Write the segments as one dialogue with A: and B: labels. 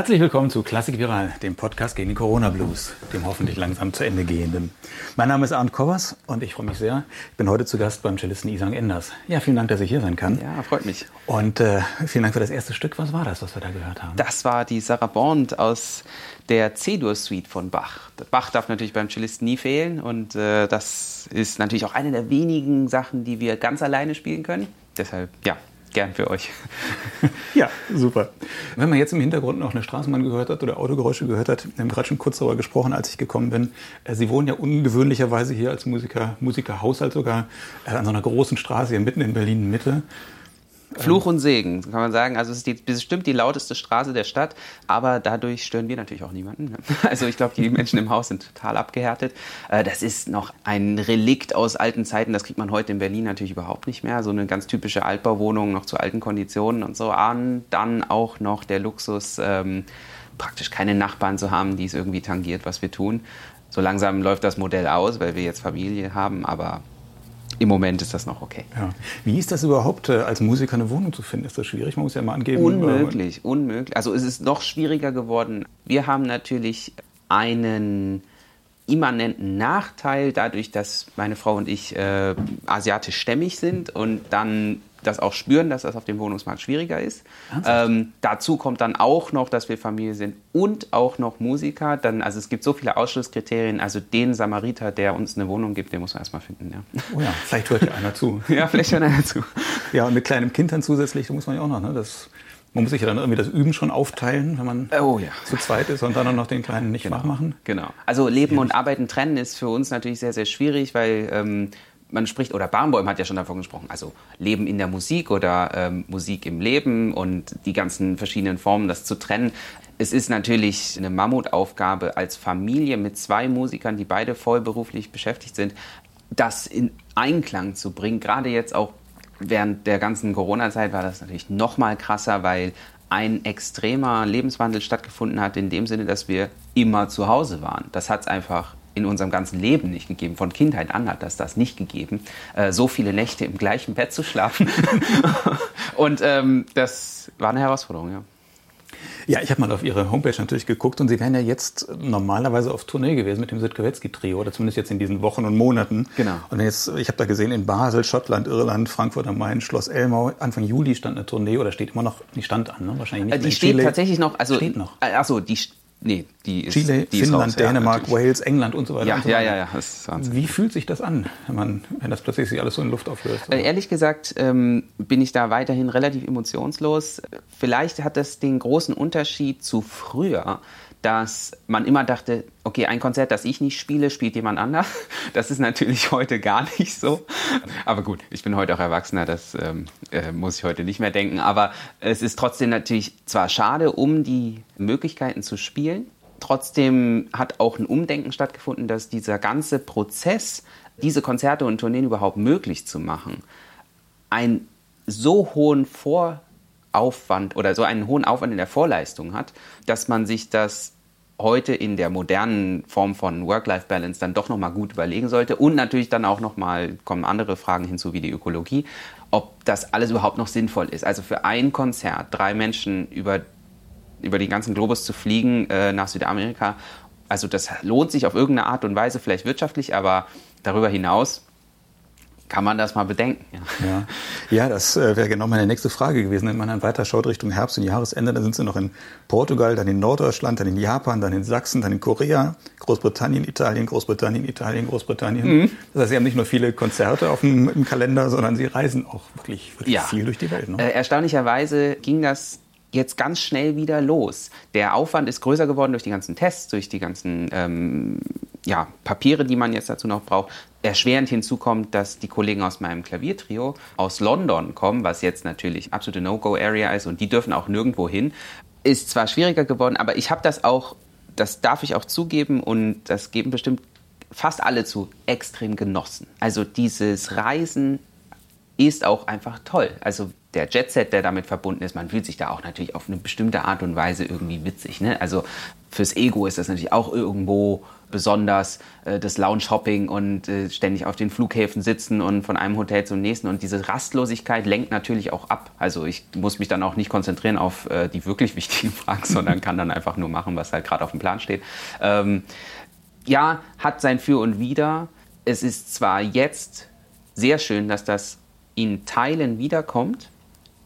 A: Herzlich willkommen zu Klassik Viral, dem Podcast gegen den Corona Blues, dem hoffentlich langsam zu Ende gehenden. Mein Name ist Arndt Kobbers und ich freue mich sehr. Ich bin heute zu Gast beim Cellisten Isang Enders. Ja, vielen Dank, dass ich hier sein kann.
B: Ja, freut mich.
A: Und äh, vielen Dank für das erste Stück. Was war das, was wir da gehört haben?
B: Das war die Sarah Bond aus der C-Dur-Suite von Bach. Bach darf natürlich beim Cellisten nie fehlen und äh, das ist natürlich auch eine der wenigen Sachen, die wir ganz alleine spielen können. Deshalb, ja, gern für euch.
A: ja, super. Wenn man jetzt im Hintergrund noch eine Straßenbahn gehört hat oder Autogeräusche gehört hat, wir haben gerade schon kurz darüber gesprochen, als ich gekommen bin. Äh, Sie wohnen ja ungewöhnlicherweise hier als Musiker, Musikerhaushalt sogar, äh, an so einer großen Straße hier mitten in Berlin Mitte.
B: Fluch und Segen, kann man sagen. Also es ist die, bestimmt die lauteste Straße der Stadt, aber dadurch stören wir natürlich auch niemanden. Ne? Also ich glaube, die Menschen im Haus sind total abgehärtet. Äh, das ist noch ein Relikt aus alten Zeiten, das kriegt man heute in Berlin natürlich überhaupt nicht mehr. So eine ganz typische Altbauwohnung, noch zu alten Konditionen und so. Und dann auch noch der Luxus, ähm, praktisch keine Nachbarn zu haben, die es irgendwie tangiert, was wir tun. So langsam läuft das Modell aus, weil wir jetzt Familie haben, aber im Moment ist das noch okay.
A: Ja. Wie ist das überhaupt, äh, als Musiker eine Wohnung zu finden? Ist das schwierig? Man muss ja mal angeben.
B: Unmöglich, unmöglich. Also es ist noch schwieriger geworden. Wir haben natürlich einen immanenten Nachteil dadurch, dass meine Frau und ich äh, asiatisch stämmig sind und dann das auch spüren, dass das auf dem Wohnungsmarkt schwieriger ist. Ähm, dazu kommt dann auch noch, dass wir Familie sind und auch noch Musiker. Dann, also es gibt so viele Ausschlusskriterien. Also den Samariter, der uns eine Wohnung gibt, den muss man erstmal finden. Ja.
A: Oh ja, vielleicht hört ja einer zu.
B: ja, vielleicht hört einer zu.
A: Ja, und mit kleinem Kind dann zusätzlich, da muss man ja auch noch, ne? Das man muss sich ja dann irgendwie das Üben schon aufteilen, wenn man oh, ja. zu zweit ist und dann auch noch den Kleinen nicht
B: genau.
A: nachmachen.
B: Genau. Also Leben und Arbeiten trennen ist für uns natürlich sehr, sehr schwierig, weil ähm, man spricht, oder Barnbäum hat ja schon davon gesprochen, also Leben in der Musik oder ähm, Musik im Leben und die ganzen verschiedenen Formen, das zu trennen. Es ist natürlich eine Mammutaufgabe als Familie mit zwei Musikern, die beide vollberuflich beschäftigt sind, das in Einklang zu bringen. Gerade jetzt auch während der ganzen Corona-Zeit war das natürlich noch mal krasser, weil ein extremer Lebenswandel stattgefunden hat, in dem Sinne, dass wir immer zu Hause waren. Das hat es einfach in unserem ganzen Leben nicht gegeben. Von Kindheit an hat das das nicht gegeben, äh, so viele Nächte im gleichen Bett zu schlafen. und ähm, das war eine Herausforderung, ja.
A: Ja, ich habe mal auf Ihre Homepage natürlich geguckt und Sie wären ja jetzt normalerweise auf Tournee gewesen mit dem Sitkowetzki-Trio oder zumindest jetzt in diesen Wochen und Monaten.
B: Genau.
A: Und jetzt, ich habe da gesehen in Basel, Schottland, Irland, Frankfurt am Main, Schloss Elmau. Anfang Juli stand eine Tournee oder steht immer noch, die stand an, ne?
B: Wahrscheinlich nicht. Äh, die steht Chile. tatsächlich noch, also
A: steht noch.
B: Äh, achso, die Nee, die ist,
A: Chile,
B: die
A: Finnland,
B: ist raus,
A: Dänemark,
B: ja,
A: Wales, England und so weiter.
B: Ja,
A: so
B: ja,
A: weiter.
B: ja, ja, Wahnsinn.
A: Wie fühlt sich das an, wenn, man, wenn das plötzlich sich alles so in Luft auflöst?
B: Äh, ehrlich gesagt ähm, bin ich da weiterhin relativ emotionslos. Vielleicht hat das den großen Unterschied zu früher, dass man immer dachte, okay, ein Konzert, das ich nicht spiele, spielt jemand anders. Das ist natürlich heute gar nicht so. Aber gut, ich bin heute auch Erwachsener, das ähm, äh, muss ich heute nicht mehr denken. Aber es ist trotzdem natürlich zwar schade um die Möglichkeiten zu spielen, trotzdem hat auch ein Umdenken stattgefunden, dass dieser ganze Prozess, diese Konzerte und Tourneen überhaupt möglich zu machen, einen so hohen Vor Aufwand oder so einen hohen Aufwand in der Vorleistung hat, dass man sich das heute in der modernen Form von Work-Life-Balance dann doch nochmal gut überlegen sollte. Und natürlich dann auch nochmal kommen andere Fragen hinzu wie die Ökologie, ob das alles überhaupt noch sinnvoll ist. Also für ein Konzert drei Menschen über, über den ganzen Globus zu fliegen äh, nach Südamerika, also das lohnt sich auf irgendeine Art und Weise, vielleicht wirtschaftlich, aber darüber hinaus kann man das mal bedenken.
A: Ja, ja. das äh, wäre genau meine nächste Frage gewesen. Wenn man dann weiter schaut Richtung Herbst und Jahresende, dann sind sie noch in Portugal, dann in Norddeutschland, dann in Japan, dann in Sachsen, dann in Korea, Großbritannien, Italien, Großbritannien, Italien, Großbritannien. Mhm. Das heißt, sie haben nicht nur viele Konzerte auf dem im Kalender, sondern sie reisen auch wirklich, wirklich ja. viel durch die Welt. Ne?
B: Äh, erstaunlicherweise ging das jetzt ganz schnell wieder los. Der Aufwand ist größer geworden durch die ganzen Tests, durch die ganzen ähm, ja, Papiere, die man jetzt dazu noch braucht. Erschwerend hinzu kommt, dass die Kollegen aus meinem Klaviertrio aus London kommen, was jetzt natürlich absolute No-Go-Area ist und die dürfen auch nirgendwo hin. Ist zwar schwieriger geworden, aber ich habe das auch, das darf ich auch zugeben und das geben bestimmt fast alle zu, extrem genossen. Also dieses Reisen ist auch einfach toll. Also der Jetset, der damit verbunden ist, man fühlt sich da auch natürlich auf eine bestimmte Art und Weise irgendwie witzig. Ne? Also fürs Ego ist das natürlich auch irgendwo besonders äh, das Lounge-Hopping und äh, ständig auf den Flughäfen sitzen und von einem Hotel zum nächsten. Und diese Rastlosigkeit lenkt natürlich auch ab. Also ich muss mich dann auch nicht konzentrieren auf äh, die wirklich wichtigen Fragen, sondern kann dann einfach nur machen, was halt gerade auf dem Plan steht. Ähm, ja, hat sein Für und Wider. Es ist zwar jetzt sehr schön, dass das in Teilen wiederkommt,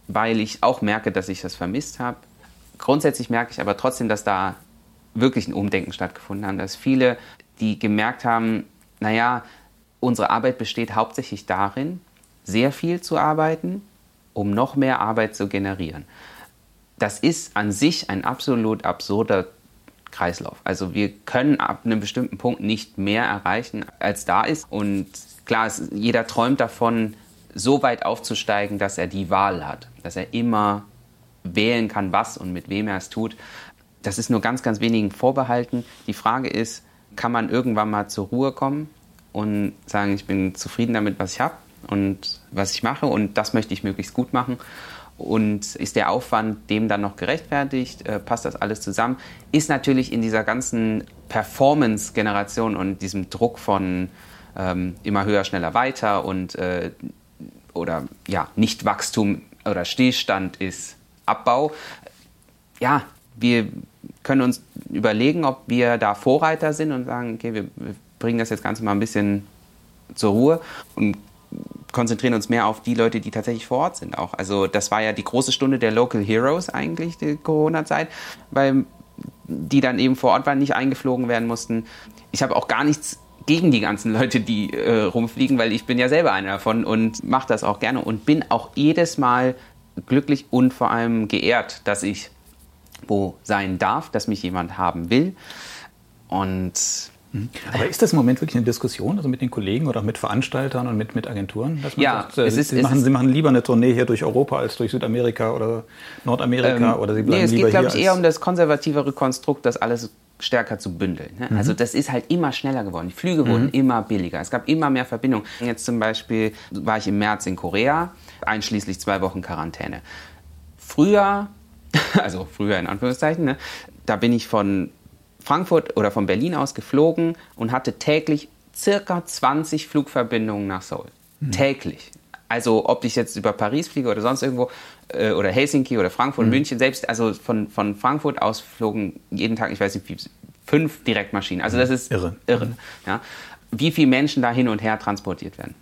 B: weil ich auch merke, dass ich das vermisst habe. Grundsätzlich merke ich aber trotzdem, dass da wirklich ein Umdenken stattgefunden hat, dass viele, die gemerkt haben, naja, unsere Arbeit besteht hauptsächlich darin, sehr viel zu arbeiten, um noch mehr Arbeit zu generieren. Das ist an sich ein absolut absurder Kreislauf. Also wir können ab einem bestimmten Punkt nicht mehr erreichen, als da ist. Und klar, jeder träumt davon, so weit aufzusteigen, dass er die Wahl hat, dass er immer wählen kann, was und mit wem er es tut. Das ist nur ganz, ganz wenigen vorbehalten. Die Frage ist, kann man irgendwann mal zur Ruhe kommen und sagen, ich bin zufrieden damit, was ich habe und was ich mache und das möchte ich möglichst gut machen. Und ist der Aufwand dem dann noch gerechtfertigt? Äh, passt das alles zusammen? Ist natürlich in dieser ganzen Performance-Generation und diesem Druck von ähm, immer höher, schneller, weiter und äh, oder ja, nicht Wachstum oder Stillstand ist Abbau. Ja, wir können uns überlegen, ob wir da Vorreiter sind und sagen, okay, wir, wir bringen das jetzt Ganze mal ein bisschen zur Ruhe und konzentrieren uns mehr auf die Leute, die tatsächlich vor Ort sind auch. Also das war ja die große Stunde der Local Heroes eigentlich, die Corona-Zeit, weil die dann eben vor Ort waren, nicht eingeflogen werden mussten. Ich habe auch gar nichts gegen die ganzen Leute, die äh, rumfliegen, weil ich bin ja selber einer davon und mache das auch gerne und bin auch jedes Mal glücklich und vor allem geehrt, dass ich wo sein darf, dass mich jemand haben will. Und
A: mhm. aber ist das im Moment wirklich eine Diskussion, also mit den Kollegen oder mit Veranstaltern und mit, mit Agenturen?
B: ja, sagt, äh,
A: ist, sie, machen, sie machen lieber eine Tournee hier durch Europa als durch Südamerika oder Nordamerika
B: ähm,
A: oder sie
B: bleiben nee, es lieber geht, glaube ich, eher um das konservativere Konstrukt, das alles stärker zu bündeln. Ne? Mhm. Also das ist halt immer schneller geworden. Die Flüge mhm. wurden immer billiger. Es gab immer mehr Verbindungen. Jetzt zum Beispiel war ich im März in Korea, einschließlich zwei Wochen Quarantäne. Früher, also früher in Anführungszeichen, ne, da bin ich von Frankfurt oder von Berlin aus geflogen und hatte täglich circa 20 Flugverbindungen nach Seoul. Mhm. Täglich. Also ob ich jetzt über Paris fliege oder sonst irgendwo äh, oder Helsinki oder Frankfurt, mhm. München, selbst also von, von Frankfurt aus flogen jeden Tag, ich weiß nicht, wie, fünf Direktmaschinen. Also das ist irre. irre mhm. ja. Wie viele Menschen da hin und her transportiert werden.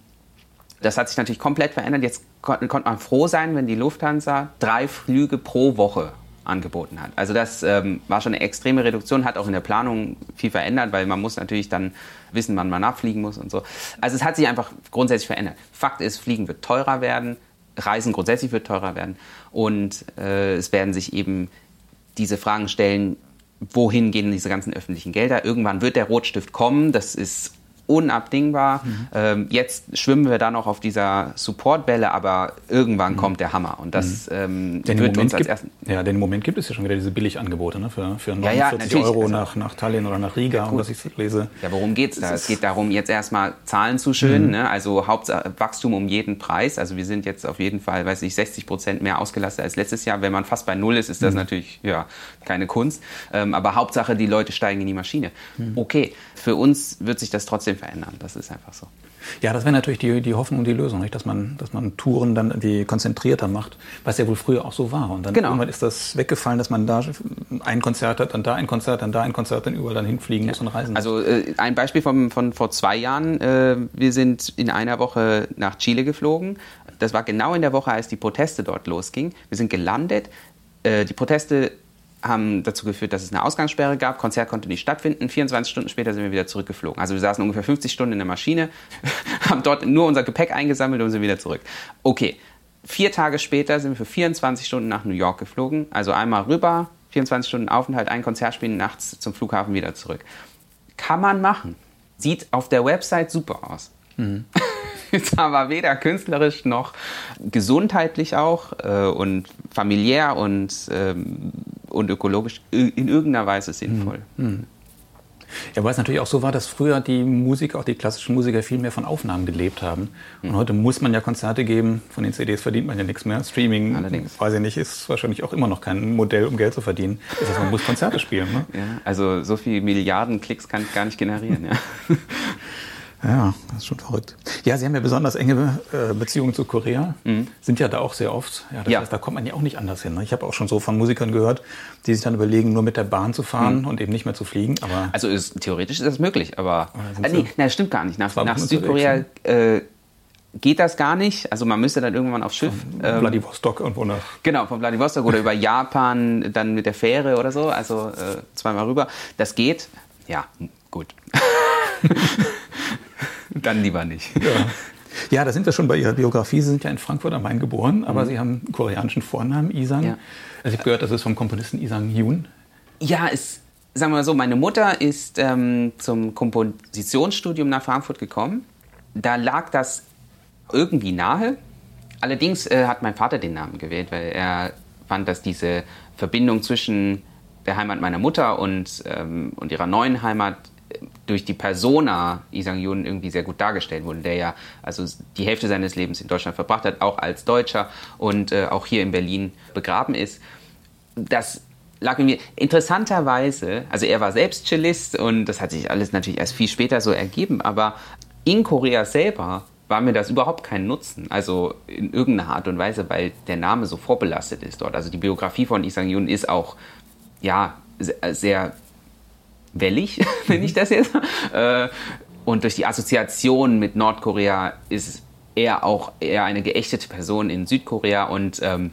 B: Das hat sich natürlich komplett verändert. Jetzt konnte man froh sein, wenn die Lufthansa drei Flüge pro Woche angeboten hat. Also das ähm, war schon eine extreme Reduktion, hat auch in der Planung viel verändert, weil man muss natürlich dann wissen, wann man abfliegen muss und so. Also es hat sich einfach grundsätzlich verändert. Fakt ist, Fliegen wird teurer werden, Reisen grundsätzlich wird teurer werden und äh, es werden sich eben diese Fragen stellen, wohin gehen diese ganzen öffentlichen Gelder? Irgendwann wird der Rotstift kommen, das ist unabdingbar. Mhm. Ähm, jetzt schwimmen wir da noch auf dieser Supportwelle, aber irgendwann mhm. kommt der Hammer. Und das mhm. ähm,
A: wird uns als ersten. Ja, denn im Moment gibt es ja schon wieder diese Billigangebote ne? für, für 49 ja, ja, Euro also, nach, nach Tallinn oder nach Riga, ja, was ich lese.
B: Ja, worum geht es da? Es geht darum, jetzt erstmal Zahlen zu schönen, mhm. ne? also Hauptsache Wachstum um jeden Preis. Also wir sind jetzt auf jeden Fall, weiß ich, 60 Prozent mehr ausgelastet als letztes Jahr. Wenn man fast bei Null ist, ist das mhm. natürlich ja, keine Kunst. Ähm, aber Hauptsache, die Leute steigen in die Maschine. Mhm. Okay, für uns wird sich das trotzdem verändern. Das ist einfach so.
A: Ja, das wäre natürlich die, die Hoffnung und die Lösung, nicht? Dass, man, dass man Touren dann die konzentrierter macht, was ja wohl früher auch so war. Und dann genau. irgendwann ist das weggefallen, dass man da ein Konzert hat, dann da ein Konzert, dann da ein Konzert, dann überall dann hinfliegen ja. muss und reisen
B: Also äh, ein Beispiel von, von vor zwei Jahren. Äh, wir sind in einer Woche nach Chile geflogen. Das war genau in der Woche, als die Proteste dort losgingen. Wir sind gelandet. Äh, die Proteste haben dazu geführt, dass es eine Ausgangssperre gab. Konzert konnte nicht stattfinden. 24 Stunden später sind wir wieder zurückgeflogen. Also wir saßen ungefähr 50 Stunden in der Maschine, haben dort nur unser Gepäck eingesammelt und sind wieder zurück. Okay, vier Tage später sind wir für 24 Stunden nach New York geflogen. Also einmal rüber, 24 Stunden Aufenthalt, ein Konzert spielen, nachts zum Flughafen wieder zurück. Kann man machen. Sieht auf der Website super aus. Mhm. ist aber weder künstlerisch noch gesundheitlich auch äh, und familiär und, ähm, und ökologisch in irgendeiner Weise sinnvoll. Mhm.
A: Ja, weil es natürlich auch so war, dass früher die Musiker, auch die klassischen Musiker, viel mehr von Aufnahmen gelebt haben. Und mhm. heute muss man ja Konzerte geben, von den CDs verdient man ja nichts mehr. Streaming, Allerdings. weiß ich nicht, ist wahrscheinlich auch immer noch kein Modell, um Geld zu verdienen. Das heißt, man muss Konzerte spielen. Ne?
B: Ja, also so viele Milliarden Klicks kann ich gar nicht generieren. Ja.
A: Ja, das ist schon verrückt. Ja, Sie haben ja besonders enge äh, Beziehungen zu Korea, mhm. sind ja da auch sehr oft. Ja, das ja. heißt, da kommt man ja auch nicht anders hin. Ne? Ich habe auch schon so von Musikern gehört, die sich dann überlegen, nur mit der Bahn zu fahren mhm. und eben nicht mehr zu fliegen.
B: Aber also ist, theoretisch ist das möglich, aber äh, nee, das stimmt gar nicht. Nach, nach Südkorea äh, geht das gar nicht. Also man müsste dann irgendwann aufs Schiff.
A: Von ähm, Vladivostok irgendwo nach.
B: Genau, von Vladivostok oder über Japan, dann mit der Fähre oder so, also äh, zweimal rüber. Das geht. Ja, gut. Dann lieber nicht.
A: Ja. ja, da sind wir schon bei Ihrer Biografie. Sie sind ja in Frankfurt am Main geboren, aber mhm. Sie haben einen koreanischen Vornamen, Isang. Ja. Also ich habe gehört, das ist vom Komponisten Isang Yoon.
B: Ja, es, sagen wir mal so, meine Mutter ist ähm, zum Kompositionsstudium nach Frankfurt gekommen. Da lag das irgendwie nahe. Allerdings äh, hat mein Vater den Namen gewählt, weil er fand, dass diese Verbindung zwischen der Heimat meiner Mutter und, ähm, und ihrer neuen Heimat durch die Persona Lee Sang-yoon irgendwie sehr gut dargestellt wurde, der ja also die Hälfte seines Lebens in Deutschland verbracht hat, auch als Deutscher und äh, auch hier in Berlin begraben ist. Das lag mir interessanterweise, also er war selbst Cellist und das hat sich alles natürlich erst viel später so ergeben, aber in Korea selber war mir das überhaupt kein Nutzen, also in irgendeiner Art und Weise, weil der Name so vorbelastet ist dort. Also die Biografie von Lee Sang-yoon ist auch ja sehr wellig, nenne ich das jetzt. Äh, und durch die Assoziation mit Nordkorea ist er auch eher eine geächtete Person in Südkorea und ähm,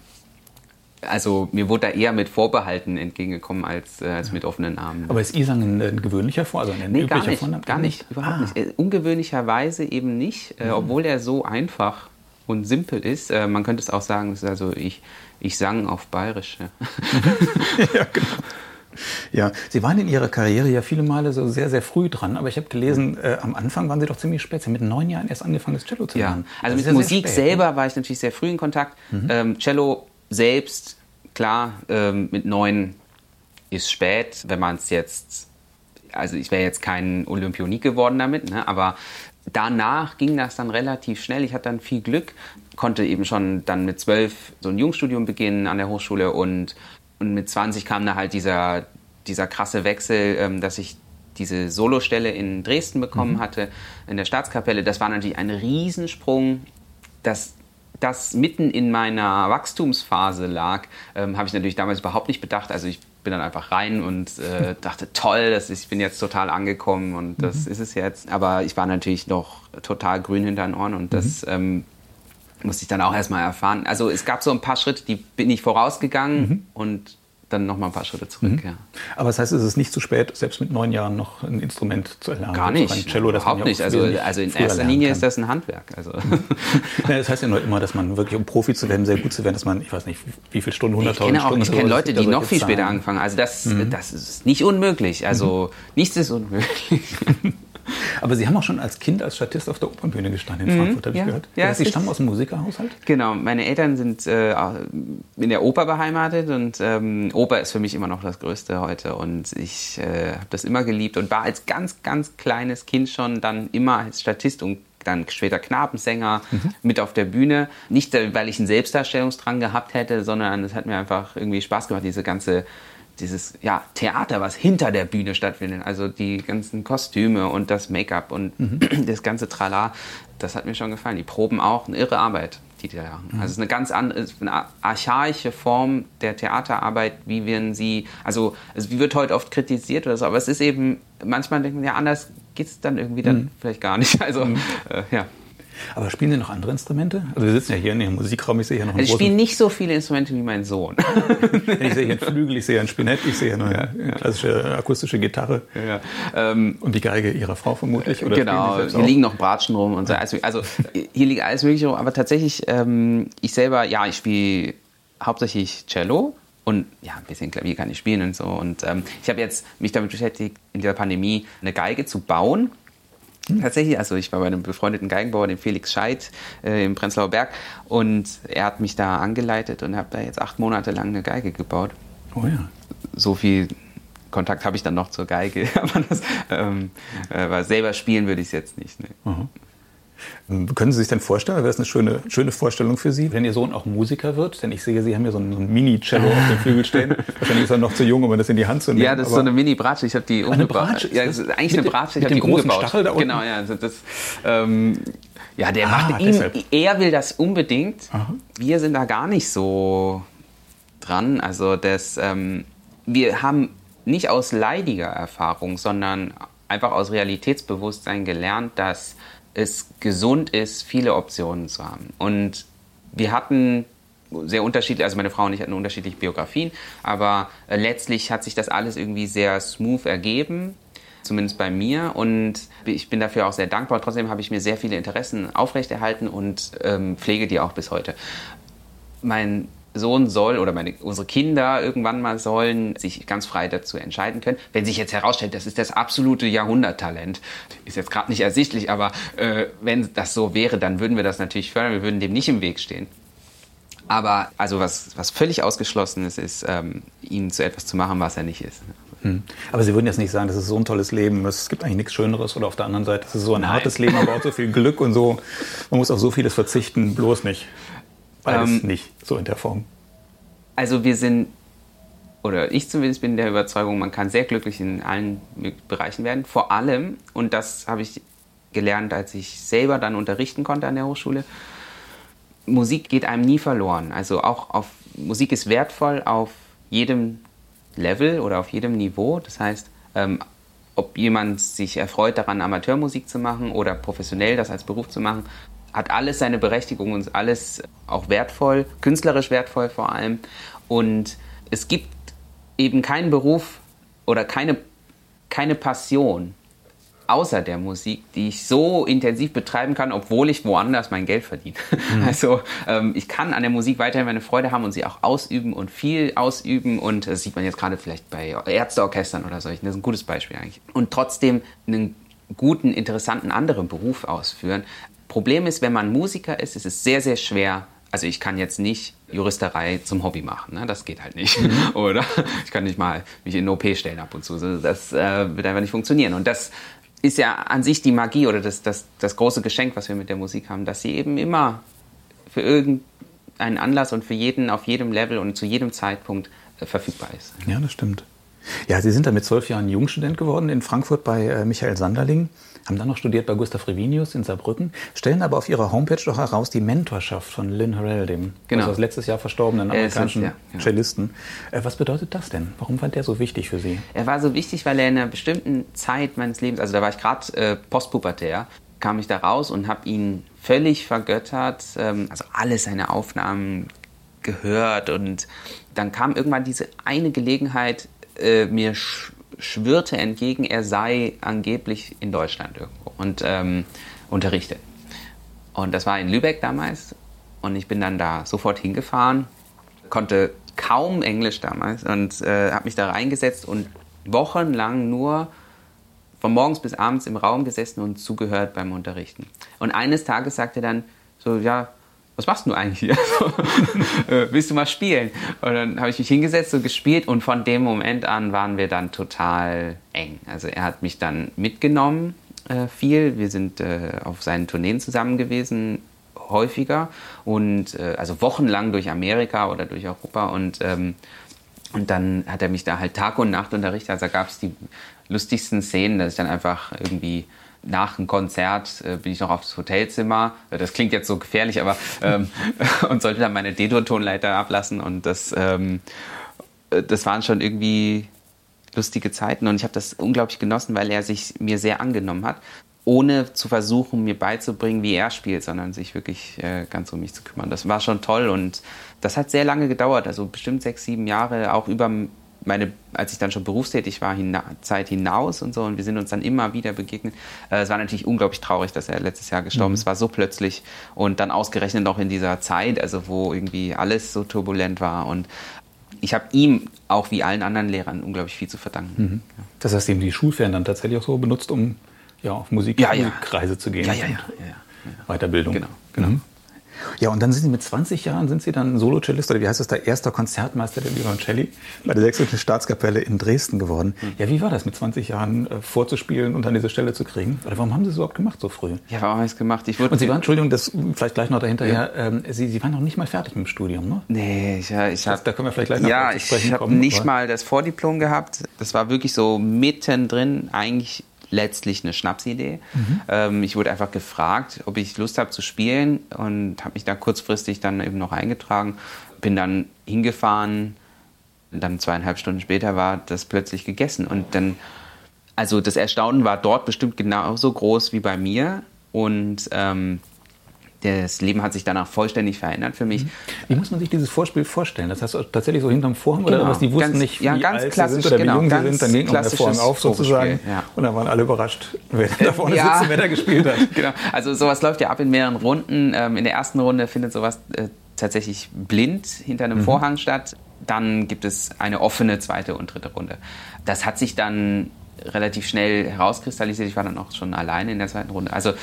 B: also mir wurde da eher mit Vorbehalten entgegengekommen als, äh, als mit offenen Armen.
A: Aber ist Isang ein, ein gewöhnlicher Vor, also
B: ein nee, gar nicht, Vorname? Gar nicht, überhaupt ah. nicht. Äh, ungewöhnlicherweise eben nicht, äh, mhm. obwohl er so einfach und simpel ist. Äh, man könnte es auch sagen, also ich, ich sang auf Bayerisch. Ja
A: genau. Ja, Sie waren in Ihrer Karriere ja viele Male so sehr, sehr früh dran, aber ich habe gelesen, äh, am Anfang waren Sie doch ziemlich spät. Sie haben mit neun Jahren erst angefangen, das Cello zu lernen.
B: Ja, also das mit der Musik spät, selber ne? war ich natürlich sehr früh in Kontakt. Mhm. Ähm, Cello selbst, klar, ähm, mit neun ist spät, wenn man es jetzt, also ich wäre jetzt kein Olympionik geworden damit, ne, aber danach ging das dann relativ schnell. Ich hatte dann viel Glück, konnte eben schon dann mit zwölf so ein Jungstudium beginnen an der Hochschule und und mit 20 kam da halt dieser, dieser krasse Wechsel, ähm, dass ich diese Solostelle in Dresden bekommen mhm. hatte, in der Staatskapelle. Das war natürlich ein Riesensprung. Dass das mitten in meiner Wachstumsphase lag, ähm, habe ich natürlich damals überhaupt nicht bedacht. Also ich bin dann einfach rein und äh, dachte, toll, das ist, ich bin jetzt total angekommen und das mhm. ist es jetzt. Aber ich war natürlich noch total grün hinter den Ohren und das mhm. ähm, musste ich dann auch erstmal erfahren. Also es gab so ein paar Schritte, die bin ich vorausgegangen mhm. und dann noch mal ein paar Schritte zurück. Mhm. Ja.
A: Aber das heißt, es ist nicht zu spät, selbst mit neun Jahren noch ein Instrument zu erlernen.
B: Gar nicht. Ein Cello, Überhaupt nicht. Also, also in erster Linie ist das ein Handwerk. Also.
A: ja, das heißt ja nur immer, dass man wirklich, um Profi zu werden, sehr gut zu werden, dass man, ich weiß nicht, wie viele Stunden, 100.000
B: Stunden. Ich kenne Leute, die noch viel später angefangen. Also das, mhm. das ist nicht unmöglich. Also mhm. nichts ist unmöglich.
A: Aber Sie haben auch schon als Kind als Statist auf der Opernbühne gestanden in mhm, Frankfurt, habe ja, ich gehört. Ja, Sie stammen aus dem Musikerhaushalt?
B: Genau, meine Eltern sind äh, in der Oper beheimatet und ähm, Oper ist für mich immer noch das Größte heute und ich äh, habe das immer geliebt und war als ganz, ganz kleines Kind schon dann immer als Statist und dann später Knabensänger mhm. mit auf der Bühne. Nicht, äh, weil ich einen Selbstdarstellungsdrang gehabt hätte, sondern es hat mir einfach irgendwie Spaß gemacht, diese ganze dieses ja, Theater, was hinter der Bühne stattfindet, also die ganzen Kostüme und das Make-up und mhm. das ganze Trala, das hat mir schon gefallen. Die Proben auch, eine irre Arbeit, die die da machen. Mhm. Also es ist eine ganz andere, eine archaische Form der Theaterarbeit, wie wir sie, also es wird heute oft kritisiert oder so, aber es ist eben, manchmal denken wir, ja, anders geht es dann irgendwie dann mhm. vielleicht gar nicht. Also, mhm.
A: äh, ja. Aber spielen Sie noch andere Instrumente? Also wir sitzen ja hier in dem Musikraum, ich sehe hier noch
B: einen also Ich spiele nicht so viele Instrumente wie mein Sohn.
A: ich sehe hier einen Flügel, ich sehe ein Spinett, ich sehe eine ja, klassische akustische Gitarre. Ja, ähm, und die Geige Ihrer Frau vermutlich?
B: Oder genau, hier liegen noch Bratschen rum und so. Also, also hier liegt alles mögliche rum, aber tatsächlich, ähm, ich selber, ja, ich spiele hauptsächlich Cello und ja, ein bisschen Klavier kann ich spielen und so. Und ähm, ich habe jetzt mich damit beschäftigt, in der Pandemie eine Geige zu bauen. Tatsächlich, also ich war bei einem befreundeten Geigenbauer, dem Felix Scheid äh, im Prenzlauer Berg und er hat mich da angeleitet und habe da jetzt acht Monate lang eine Geige gebaut.
A: Oh ja.
B: So viel Kontakt habe ich dann noch zur Geige, aber das, ähm, äh, selber spielen würde ich es jetzt nicht. Ne.
A: Können Sie sich denn vorstellen, wäre das eine schöne, schöne Vorstellung für Sie, wenn Ihr Sohn auch Musiker wird? Denn ich sehe, Sie haben ja so ein, so ein Mini-Cello auf dem Flügel stehen. Wahrscheinlich ist er noch zu jung, um das in die Hand zu nehmen.
B: Ja, das ist so eine Mini-Bratsche. Ich habe die
A: umgebaut.
B: Ja, das ist eigentlich
A: mit,
B: eine Bratsche.
A: Ich mit dem großen umgebaut. Stachel da unten?
B: Genau, ja. Also das, ähm, ja, der ah, macht ihn, er will das unbedingt. Aha. Wir sind da gar nicht so dran. Also das, ähm, wir haben nicht aus leidiger Erfahrung, sondern einfach aus Realitätsbewusstsein gelernt, dass es gesund ist, viele Optionen zu haben. Und wir hatten sehr unterschiedlich, also meine Frau und ich hatten unterschiedliche Biografien, aber äh, letztlich hat sich das alles irgendwie sehr smooth ergeben, zumindest bei mir. Und ich bin dafür auch sehr dankbar. Trotzdem habe ich mir sehr viele Interessen aufrechterhalten und ähm, pflege die auch bis heute. Mein Sohn soll oder meine, unsere Kinder irgendwann mal sollen sich ganz frei dazu entscheiden können. Wenn sich jetzt herausstellt, das ist das absolute Jahrhunderttalent, ist jetzt gerade nicht ersichtlich, aber äh, wenn das so wäre, dann würden wir das natürlich fördern, wir würden dem nicht im Weg stehen. Aber also was, was völlig ausgeschlossen ist, ist, ähm, ihn zu etwas zu machen, was er nicht ist.
A: Hm. Aber Sie würden jetzt nicht sagen, das ist so ein tolles Leben, es gibt eigentlich nichts Schöneres oder auf der anderen Seite, das ist so ein Nein. hartes Leben, aber auch so viel Glück und so, man muss auf so vieles verzichten, bloß nicht. Beides ähm, nicht so in der Form.
B: Also wir sind, oder ich zumindest bin der Überzeugung, man kann sehr glücklich in allen Bereichen werden. Vor allem, und das habe ich gelernt, als ich selber dann unterrichten konnte an der Hochschule, Musik geht einem nie verloren. Also auch auf Musik ist wertvoll auf jedem Level oder auf jedem Niveau. Das heißt, ähm, ob jemand sich erfreut daran, Amateurmusik zu machen oder professionell das als Beruf zu machen, hat alles seine Berechtigung und ist alles auch wertvoll, künstlerisch wertvoll vor allem. Und es gibt eben keinen Beruf oder keine, keine Passion außer der Musik, die ich so intensiv betreiben kann, obwohl ich woanders mein Geld verdiene. Mhm. Also ähm, ich kann an der Musik weiterhin meine Freude haben und sie auch ausüben und viel ausüben und das sieht man jetzt gerade vielleicht bei Ärzteorchestern oder solchen, das ist ein gutes Beispiel eigentlich. Und trotzdem einen guten, interessanten anderen Beruf ausführen. Problem ist, wenn man Musiker ist, ist es sehr, sehr schwer. Also ich kann jetzt nicht Juristerei zum Hobby machen, ne? das geht halt nicht. Mhm. Oder ich kann nicht mal mich in OP stellen ab und zu. Das äh, wird einfach nicht funktionieren. Und das ist ja an sich die Magie oder das, das, das große Geschenk, was wir mit der Musik haben, dass sie eben immer für irgendeinen Anlass und für jeden auf jedem Level und zu jedem Zeitpunkt äh, verfügbar ist.
A: Ja, das stimmt. Ja, Sie sind dann mit zwölf Jahren Jungstudent geworden in Frankfurt bei äh, Michael Sanderling, haben dann noch studiert bei Gustav Revinius in Saarbrücken, stellen aber auf Ihrer Homepage doch heraus die Mentorschaft von Lynn Harrell, dem genau. also letztes Jahr verstorbenen amerikanischen ja, ja. Cellisten. Äh, was bedeutet das denn? Warum fand der so wichtig für Sie?
B: Er war so wichtig, weil er in einer bestimmten Zeit meines Lebens, also da war ich gerade äh, postpubertär, kam ich da raus und habe ihn völlig vergöttert, ähm, also alle seine Aufnahmen gehört und dann kam irgendwann diese eine Gelegenheit, äh, mir sch schwirrte entgegen, er sei angeblich in Deutschland irgendwo und ähm, unterrichtet. Und das war in Lübeck damals und ich bin dann da sofort hingefahren, konnte kaum Englisch damals und äh, habe mich da reingesetzt und wochenlang nur von morgens bis abends im Raum gesessen und zugehört beim Unterrichten. Und eines Tages sagte er dann so, ja, was machst du eigentlich hier? Äh, willst du mal spielen? Und dann habe ich mich hingesetzt und gespielt und von dem Moment an waren wir dann total eng. Also er hat mich dann mitgenommen äh, viel. Wir sind äh, auf seinen Tourneen zusammen gewesen, häufiger und äh, also wochenlang durch Amerika oder durch Europa und ähm, und dann hat er mich da halt Tag und Nacht unterrichtet. Also gab es die lustigsten Szenen, dass ich dann einfach irgendwie nach dem Konzert äh, bin ich noch aufs Hotelzimmer. Das klingt jetzt so gefährlich, aber ähm, und sollte dann meine D-Dur-Tonleiter ablassen. Und das, ähm, äh, das waren schon irgendwie lustige Zeiten. Und ich habe das unglaublich genossen, weil er sich mir sehr angenommen hat, ohne zu versuchen, mir beizubringen, wie er spielt, sondern sich wirklich äh, ganz um mich zu kümmern. Das war schon toll. Und das hat sehr lange gedauert, also bestimmt sechs, sieben Jahre, auch über meine, als ich dann schon berufstätig war, hina Zeit hinaus und so. Und wir sind uns dann immer wieder begegnet. Äh, es war natürlich unglaublich traurig, dass er letztes Jahr gestorben ist. Mhm. Es war so plötzlich und dann ausgerechnet noch in dieser Zeit, also wo irgendwie alles so turbulent war. Und ich habe ihm auch wie allen anderen Lehrern unglaublich viel zu verdanken. Mhm.
A: Das heißt, eben die Schulferien dann tatsächlich auch so benutzt, um ja, auf Musik
B: ja, ja.
A: Musikreise zu gehen.
B: Ja, ja, ja. ja,
A: Weiterbildung.
B: Genau, genau. Mhm.
A: Ja, und dann sind Sie mit 20 Jahren, sind Sie dann Solo-Cellist oder wie heißt das da, erster Konzertmeister der Violoncelli bei der Sächsischen Staatskapelle in Dresden geworden. Hm. Ja, wie war das mit 20 Jahren äh, vorzuspielen und an diese Stelle zu kriegen? Oder warum haben Sie es überhaupt gemacht so früh?
B: Ja, warum habe ich es gemacht? Ich
A: und Sie waren, Entschuldigung, das vielleicht gleich noch dahinterher, ja. ähm, Sie, Sie waren noch nicht mal fertig mit dem Studium, ne?
B: Nee, ich, ich habe...
A: Da können wir vielleicht gleich noch
B: Ja, ich habe nicht mal das Vordiplom gehabt. Das war wirklich so mittendrin, eigentlich letztlich eine Schnapsidee. Mhm. Ähm, ich wurde einfach gefragt, ob ich Lust habe zu spielen und habe mich da kurzfristig dann eben noch eingetragen. Bin dann hingefahren, dann zweieinhalb Stunden später war das plötzlich gegessen und dann, also das Erstaunen war dort bestimmt genauso groß wie bei mir und ähm, das Leben hat sich danach vollständig verändert für mich.
A: Wie muss man sich dieses Vorspiel vorstellen? Das heißt tatsächlich so hinterm Vorhang genau. oder was? Die wussten
B: ganz,
A: nicht,
B: ja,
A: wie
B: ganz
A: alt
B: klassisch,
A: sie sind
B: genau,
A: wie jung sie sind. Dann ging der Vorhang auf sozusagen. Ja. Und dann waren alle überrascht, wer da vorne ja. sitzt und wer da gespielt hat.
B: genau. Also sowas läuft ja ab in mehreren Runden. Ähm, in der ersten Runde findet sowas äh, tatsächlich blind hinter einem mhm. Vorhang statt. Dann gibt es eine offene zweite und dritte Runde. Das hat sich dann relativ schnell herauskristallisiert. Ich war dann auch schon alleine in der zweiten Runde. Also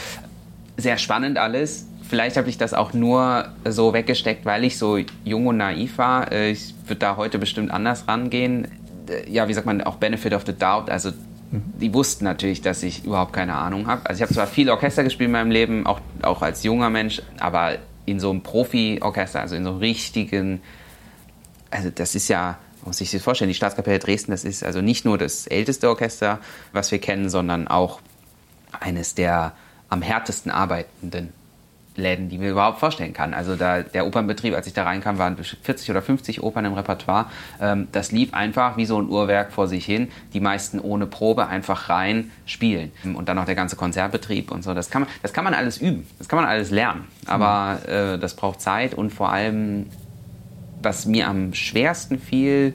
B: sehr spannend alles vielleicht habe ich das auch nur so weggesteckt, weil ich so jung und naiv war. Äh, ich würde da heute bestimmt anders rangehen. Äh, ja, wie sagt man, auch Benefit of the Doubt. Also die wussten natürlich, dass ich überhaupt keine Ahnung habe. Also ich habe zwar viel Orchester gespielt in meinem Leben, auch, auch als junger Mensch, aber in so einem Profi-Orchester, also in so einem richtigen, also das ist ja, muss ich sich vorstellen, die Staatskapelle Dresden, das ist also nicht nur das älteste Orchester, was wir kennen, sondern auch eines der am härtesten arbeitenden Läden, die mir überhaupt vorstellen kann. Also da, der Opernbetrieb, als ich da reinkam, waren 40 oder 50 Opern im Repertoire. Ähm, das lief einfach wie so ein Uhrwerk vor sich hin. Die meisten ohne Probe einfach rein spielen. Und dann noch der ganze Konzertbetrieb und so. Das kann man, das kann man alles üben. Das kann man alles lernen. Aber äh, das braucht Zeit und vor allem, was mir am schwersten fiel,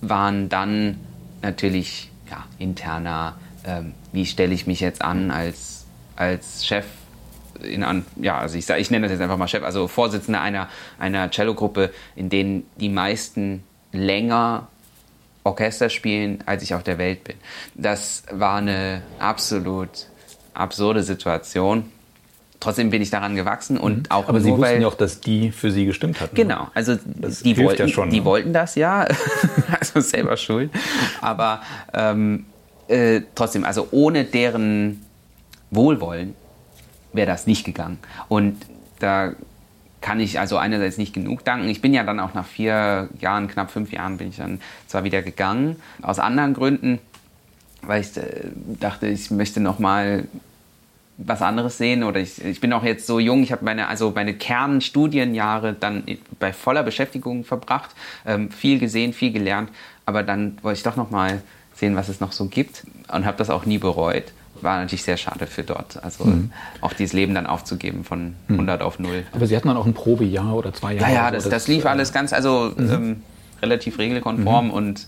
B: waren dann natürlich ja, interner, ähm, wie stelle ich mich jetzt an als, als Chef in an, ja, also ich, ich nenne das jetzt einfach mal Chef, also Vorsitzender einer, einer Cello-Gruppe, in denen die meisten länger Orchester spielen, als ich auf der Welt bin. Das war eine absolut absurde Situation. Trotzdem bin ich daran gewachsen und mhm. auch
A: Aber Sie wussten ja auch, dass die für Sie gestimmt hatten.
B: Ne? Genau, also das die, wollten, ja schon, die ne? wollten das ja, also selber schuld. Aber ähm, äh, trotzdem, also ohne deren Wohlwollen wäre das nicht gegangen. Und da kann ich also einerseits nicht genug danken. Ich bin ja dann auch nach vier Jahren, knapp fünf Jahren, bin ich dann zwar wieder gegangen, aus anderen Gründen, weil ich äh, dachte, ich möchte noch mal was anderes sehen oder ich, ich bin auch jetzt so jung, ich habe meine, also meine Kernstudienjahre dann bei voller Beschäftigung verbracht, ähm, viel gesehen, viel gelernt, aber dann wollte ich doch noch mal sehen, was es noch so gibt und habe das auch nie bereut war natürlich sehr schade für dort. Also mhm. auch dieses Leben dann aufzugeben von 100 mhm. auf 0.
A: Aber Sie hatten dann auch ein Probejahr oder zwei Jahre?
B: Ja, ja, das, das lief alles ganz, also mhm. ähm, relativ regelkonform mhm. und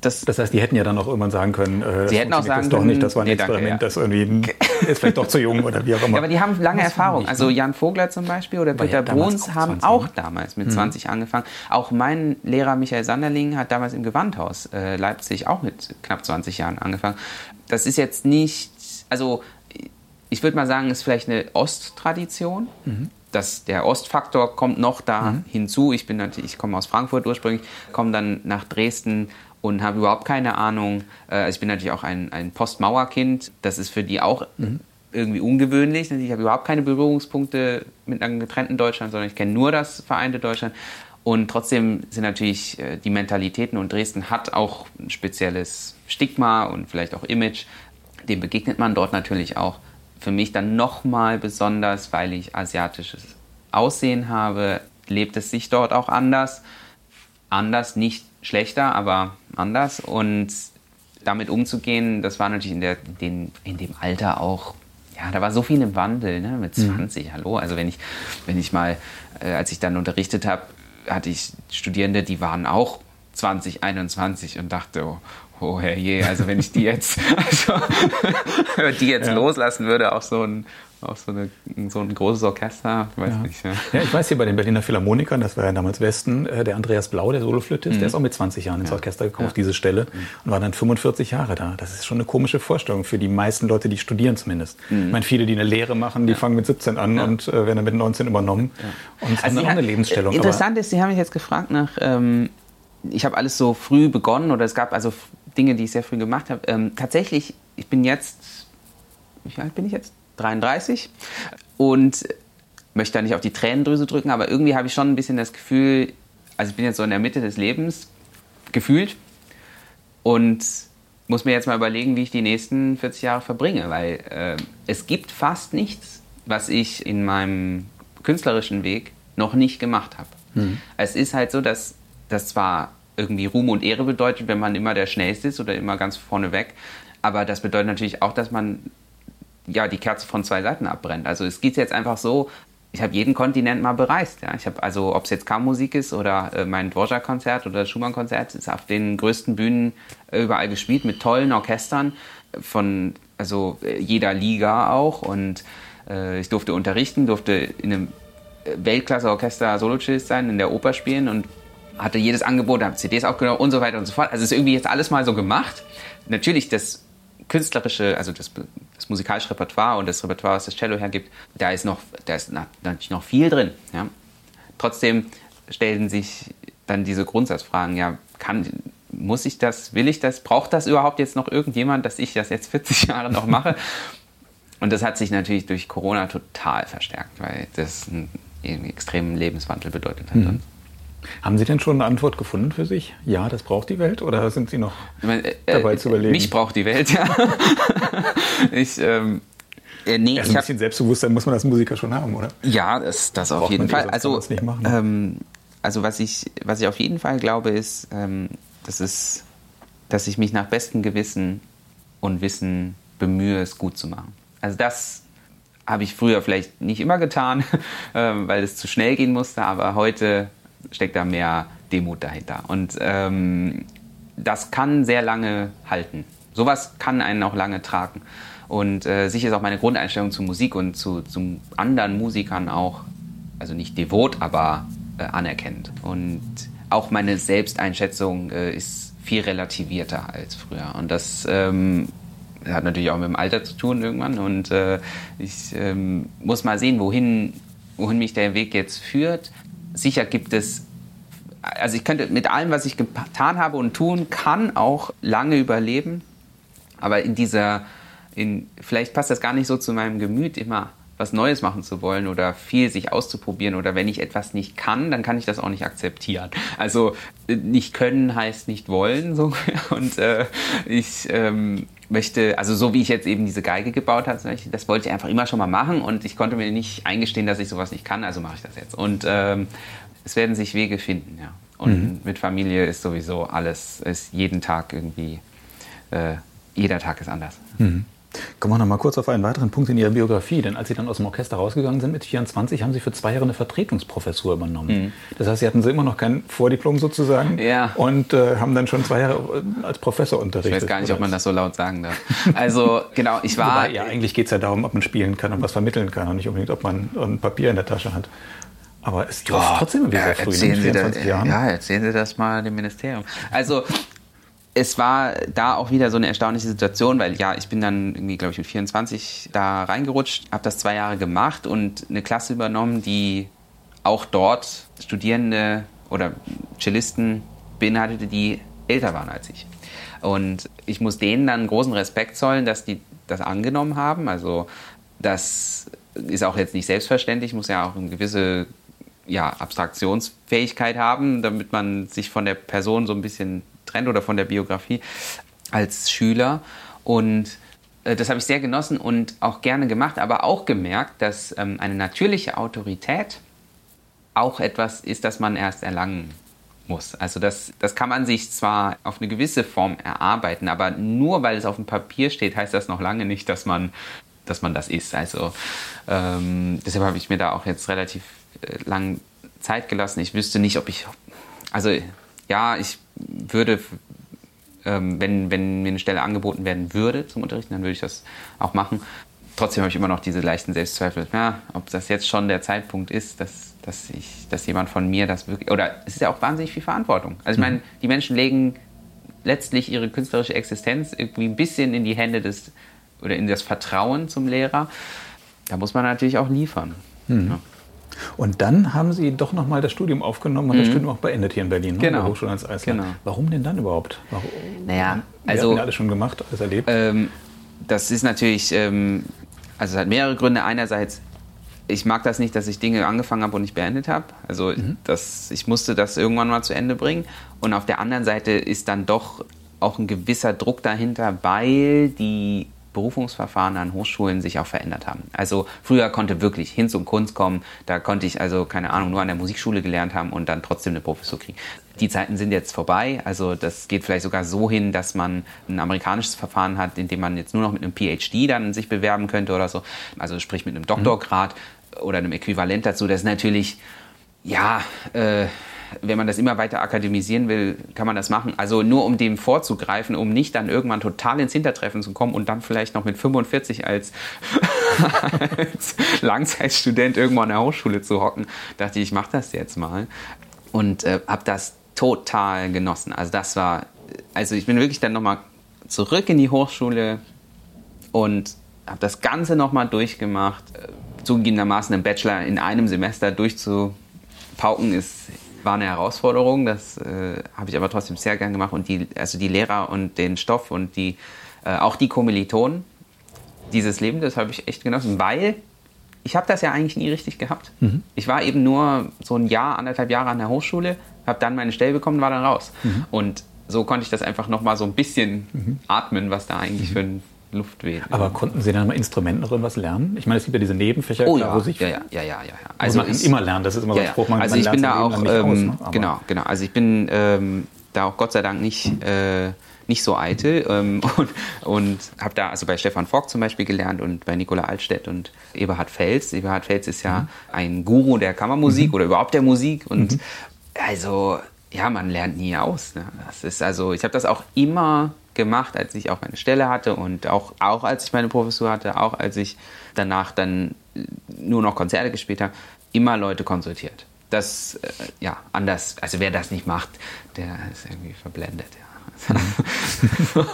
A: das, das, heißt, die hätten ja dann auch irgendwann sagen können,
B: äh, Sie hätten auch sagen
A: das doch nicht, das war ein nee, Experiment, danke, ja. das irgendwie ist vielleicht doch zu jung oder wie auch immer.
B: Ja, aber die haben lange Erfahrung. Also ne? Jan Vogler zum Beispiel oder Peter Bruns haben auch ne? damals mit mhm. 20 angefangen. Auch mein Lehrer Michael Sanderling hat damals im Gewandhaus äh, Leipzig auch mit knapp 20 Jahren angefangen. Das ist jetzt nicht, also ich würde mal sagen, ist vielleicht eine Osttradition. Mhm das, der Ostfaktor kommt noch da mhm. hinzu. Ich bin natürlich, ich komme aus Frankfurt ursprünglich, komme dann nach Dresden und habe überhaupt keine Ahnung. Also ich bin natürlich auch ein, ein Postmauerkind. Das ist für die auch mhm. irgendwie ungewöhnlich. Ich habe überhaupt keine Berührungspunkte mit einem getrennten Deutschland, sondern ich kenne nur das vereinte Deutschland. Und trotzdem sind natürlich äh, die Mentalitäten und Dresden hat auch ein spezielles Stigma und vielleicht auch Image. Dem begegnet man dort natürlich auch. Für mich dann nochmal besonders, weil ich asiatisches Aussehen habe, lebt es sich dort auch anders. Anders, nicht schlechter, aber anders. Und damit umzugehen, das war natürlich in, der, den, in dem Alter auch, ja, da war so viel im Wandel, ne? mit 20, mhm. hallo. Also wenn ich, wenn ich mal, äh, als ich dann unterrichtet habe, hatte ich Studierende, die waren auch 20, 21 und dachte, oh, oh herrje, also wenn ich die jetzt, also, die jetzt ja. loslassen würde auf so ein auch so, eine, so ein großes Orchester,
A: ich weiß ja. nicht. Ja. ja. ich weiß hier bei den Berliner Philharmonikern, das war ja damals Westen, äh, der Andreas Blau, der Soloflötist, mhm. der ist auch mit 20 Jahren ins Orchester gekommen auf diese Stelle mhm. und war dann 45 Jahre da. Das ist schon eine komische Vorstellung für die meisten Leute, die studieren zumindest. Mhm. Ich meine, viele, die eine Lehre machen, die fangen mit 17 an und äh, werden dann mit 19 übernommen und also haben dann auch eine Lebensstellung.
B: Interessant ist, Sie haben mich jetzt gefragt nach, ähm, ich habe alles so früh begonnen oder es gab also Dinge, die ich sehr früh gemacht habe. Ähm, tatsächlich, ich bin jetzt, wie alt bin ich jetzt? 33 und möchte da nicht auf die Tränendrüse drücken, aber irgendwie habe ich schon ein bisschen das Gefühl, also ich bin jetzt so in der Mitte des Lebens gefühlt und muss mir jetzt mal überlegen, wie ich die nächsten 40 Jahre verbringe, weil äh, es gibt fast nichts, was ich in meinem künstlerischen Weg noch nicht gemacht habe. Mhm. Es ist halt so, dass das zwar irgendwie Ruhm und Ehre bedeutet, wenn man immer der Schnellste ist oder immer ganz vorne weg, aber das bedeutet natürlich auch, dass man ja, die Kerze von zwei Seiten abbrennt. Also es geht jetzt einfach so, ich habe jeden Kontinent mal bereist. Ja. Ich habe also, ob es jetzt Kammermusik ist oder äh, mein Dvorak-Konzert oder Schumann-Konzert, ist auf den größten Bühnen überall gespielt mit tollen Orchestern von also äh, jeder Liga auch und äh, ich durfte unterrichten, durfte in einem äh, Weltklasse-Orchester Solo-Cellist sein, in der Oper spielen und hatte jedes Angebot, habe CDs aufgenommen und so weiter und so fort. Also ist irgendwie jetzt alles mal so gemacht. Natürlich das künstlerische, also das, das musikalische Repertoire und das Repertoire, was das Cello hergibt, da ist noch, da ist natürlich noch viel drin. Ja. Trotzdem stellen sich dann diese Grundsatzfragen, ja, kann, muss ich das, will ich das, braucht das überhaupt jetzt noch irgendjemand, dass ich das jetzt 40 Jahre noch mache? Und das hat sich natürlich durch Corona total verstärkt, weil das einen, einen extremen Lebenswandel bedeutet hat. Mhm.
A: Haben Sie denn schon eine Antwort gefunden für sich? Ja, das braucht die Welt? Oder sind Sie noch meine, äh, dabei zu überlegen?
B: Mich braucht die Welt, ja. ich, ähm,
A: äh, nee, ja, so ein bisschen Selbstbewusstsein muss man als Musiker schon haben, oder?
B: Ja, das, das auf jeden Fall. Also, ähm, also was ich, was ich auf jeden Fall glaube, ist, ähm, das ist, dass ich mich nach bestem Gewissen und Wissen bemühe, es gut zu machen. Also das habe ich früher vielleicht nicht immer getan, ähm, weil es zu schnell gehen musste, aber heute steckt da mehr Demut dahinter. Und ähm, das kann sehr lange halten. Sowas kann einen auch lange tragen. Und äh, sicher ist auch meine Grundeinstellung zu Musik und zu, zu anderen Musikern auch, also nicht devot, aber äh, anerkennend. Und auch meine Selbsteinschätzung äh, ist viel relativierter als früher. Und das ähm, hat natürlich auch mit dem Alter zu tun irgendwann. Und äh, ich ähm, muss mal sehen, wohin, wohin mich der Weg jetzt führt sicher gibt es, also ich könnte mit allem, was ich getan habe und tun kann, auch lange überleben. Aber in dieser, in, vielleicht passt das gar nicht so zu meinem Gemüt, immer was Neues machen zu wollen oder viel sich auszuprobieren oder wenn ich etwas nicht kann, dann kann ich das auch nicht akzeptieren. Also äh, nicht können heißt nicht wollen so und äh, ich ähm, möchte, also so wie ich jetzt eben diese Geige gebaut habe, das wollte ich einfach immer schon mal machen und ich konnte mir nicht eingestehen, dass ich sowas nicht kann, also mache ich das jetzt. Und ähm, es werden sich Wege finden, ja. Und mhm. mit Familie ist sowieso alles, ist jeden Tag irgendwie, äh, jeder Tag ist anders.
A: Mhm. Kommen wir noch mal kurz auf einen weiteren Punkt in Ihrer Biografie. Denn als Sie dann aus dem Orchester rausgegangen sind mit 24, haben Sie für zwei Jahre eine Vertretungsprofessur übernommen. Mhm. Das heißt, Sie hatten Sie immer noch kein Vordiplom sozusagen
B: ja.
A: und äh, haben dann schon zwei Jahre äh, als Professor unterrichtet.
B: Ich weiß gar nicht, ob man das so laut sagen darf. Also genau, ich war...
A: Wobei, ja, eigentlich geht es ja darum, ob man spielen kann und was vermitteln kann und nicht unbedingt, ob man ein Papier in der Tasche hat. Aber es ist trotzdem
B: wieder ja, früh, erzählen ne? Sie da, Jahren. Ja, erzählen Sie das mal dem Ministerium. Also es war da auch wieder so eine erstaunliche Situation, weil ja, ich bin dann irgendwie, glaube ich, mit 24 da reingerutscht, habe das zwei Jahre gemacht und eine Klasse übernommen, die auch dort Studierende oder Cellisten beinhaltete, die älter waren als ich. Und ich muss denen dann großen Respekt zollen, dass die das angenommen haben. Also das ist auch jetzt nicht selbstverständlich, muss ja auch eine gewisse ja, Abstraktionsfähigkeit haben, damit man sich von der Person so ein bisschen trennt oder von der Biografie als Schüler. Und äh, das habe ich sehr genossen und auch gerne gemacht, aber auch gemerkt, dass ähm, eine natürliche Autorität auch etwas ist, das man erst erlangen muss. Also das, das kann man sich zwar auf eine gewisse Form erarbeiten, aber nur weil es auf dem Papier steht, heißt das noch lange nicht, dass man, dass man das ist. Also ähm, deshalb habe ich mir da auch jetzt relativ äh, lang Zeit gelassen. Ich wüsste nicht, ob ich, also ja, ich würde, ähm, wenn, wenn mir eine Stelle angeboten werden würde zum Unterrichten, dann würde ich das auch machen. trotzdem habe ich immer noch diese leichten Selbstzweifel, ja, ob das jetzt schon der Zeitpunkt ist, dass, dass, ich, dass jemand von mir das wirklich. Oder es ist ja auch wahnsinnig viel Verantwortung. Also ich mhm. meine, die Menschen legen letztlich ihre künstlerische Existenz irgendwie ein bisschen in die Hände des oder in das Vertrauen zum Lehrer. Da muss man natürlich auch liefern.
A: Mhm. Ja. Und dann haben Sie doch nochmal das Studium aufgenommen und mhm. das Studium auch beendet hier in Berlin, ne?
B: genau.
A: der Hochschule als Eisler. Genau. Warum denn dann überhaupt? Warum?
B: Naja,
A: also. Wir haben alles schon gemacht, alles erlebt.
B: Ähm, das ist natürlich, ähm, also es hat mehrere Gründe. Einerseits, ich mag das nicht, dass ich Dinge angefangen habe und nicht beendet habe. Also mhm. das, ich musste das irgendwann mal zu Ende bringen. Und auf der anderen Seite ist dann doch auch ein gewisser Druck dahinter, weil die Berufungsverfahren an Hochschulen sich auch verändert haben. Also früher konnte wirklich Hinz und Kunst kommen, da konnte ich also, keine Ahnung, nur an der Musikschule gelernt haben und dann trotzdem eine Professur kriegen. Die Zeiten sind jetzt vorbei, also das geht vielleicht sogar so hin, dass man ein amerikanisches Verfahren hat, in dem man jetzt nur noch mit einem PhD dann sich bewerben könnte oder so, also sprich mit einem Doktorgrad mhm. oder einem Äquivalent dazu. Das ist natürlich, ja, äh, wenn man das immer weiter akademisieren will, kann man das machen. Also nur um dem vorzugreifen, um nicht dann irgendwann total ins Hintertreffen zu kommen und dann vielleicht noch mit 45 als, als Langzeitstudent irgendwo an der Hochschule zu hocken, dachte ich, ich mache das jetzt mal. Und äh, habe das total genossen. Also das war, also ich bin wirklich dann nochmal zurück in die Hochschule und habe das Ganze nochmal durchgemacht. Äh, zugegebenermaßen einen Bachelor in einem Semester durchzupauken ist war eine Herausforderung, das äh, habe ich aber trotzdem sehr gern gemacht und die, also die Lehrer und den Stoff und die, äh, auch die Kommilitonen, dieses Leben, das habe ich echt genossen, weil ich habe das ja eigentlich nie richtig gehabt. Mhm. Ich war eben nur so ein Jahr, anderthalb Jahre an der Hochschule, habe dann meine Stelle bekommen, war dann raus. Mhm. Und so konnte ich das einfach nochmal so ein bisschen mhm. atmen, was da eigentlich für ein Luft weht.
A: Aber konnten Sie dann mal Instrumenten drin was lernen? Ich meine, es gibt ja diese Nebenfächer,
B: oh, klar, ja. wo sich ja, ja, ja, ja, ja.
A: Also man kann immer lernen, das ist immer so ein Spruch.
B: Man, also man ich bin da auch, ähm, aus, ne? genau, genau. Also ich bin ähm, da auch Gott sei Dank nicht, äh, nicht so eitel ähm, und, und habe da also bei Stefan Vogt zum Beispiel gelernt und bei Nicola Altstedt und Eberhard Fels. Eberhard Fels ist ja mhm. ein Guru der Kammermusik mhm. oder überhaupt der Musik und mhm. also ja, man lernt nie aus. Ne? Das ist also, ich habe das auch immer gemacht, als ich auch meine Stelle hatte und auch, auch als ich meine Professur hatte, auch als ich danach dann nur noch Konzerte gespielt habe, immer Leute konsultiert. Das, äh, ja, anders, also wer das nicht macht, der ist irgendwie verblendet. Ja.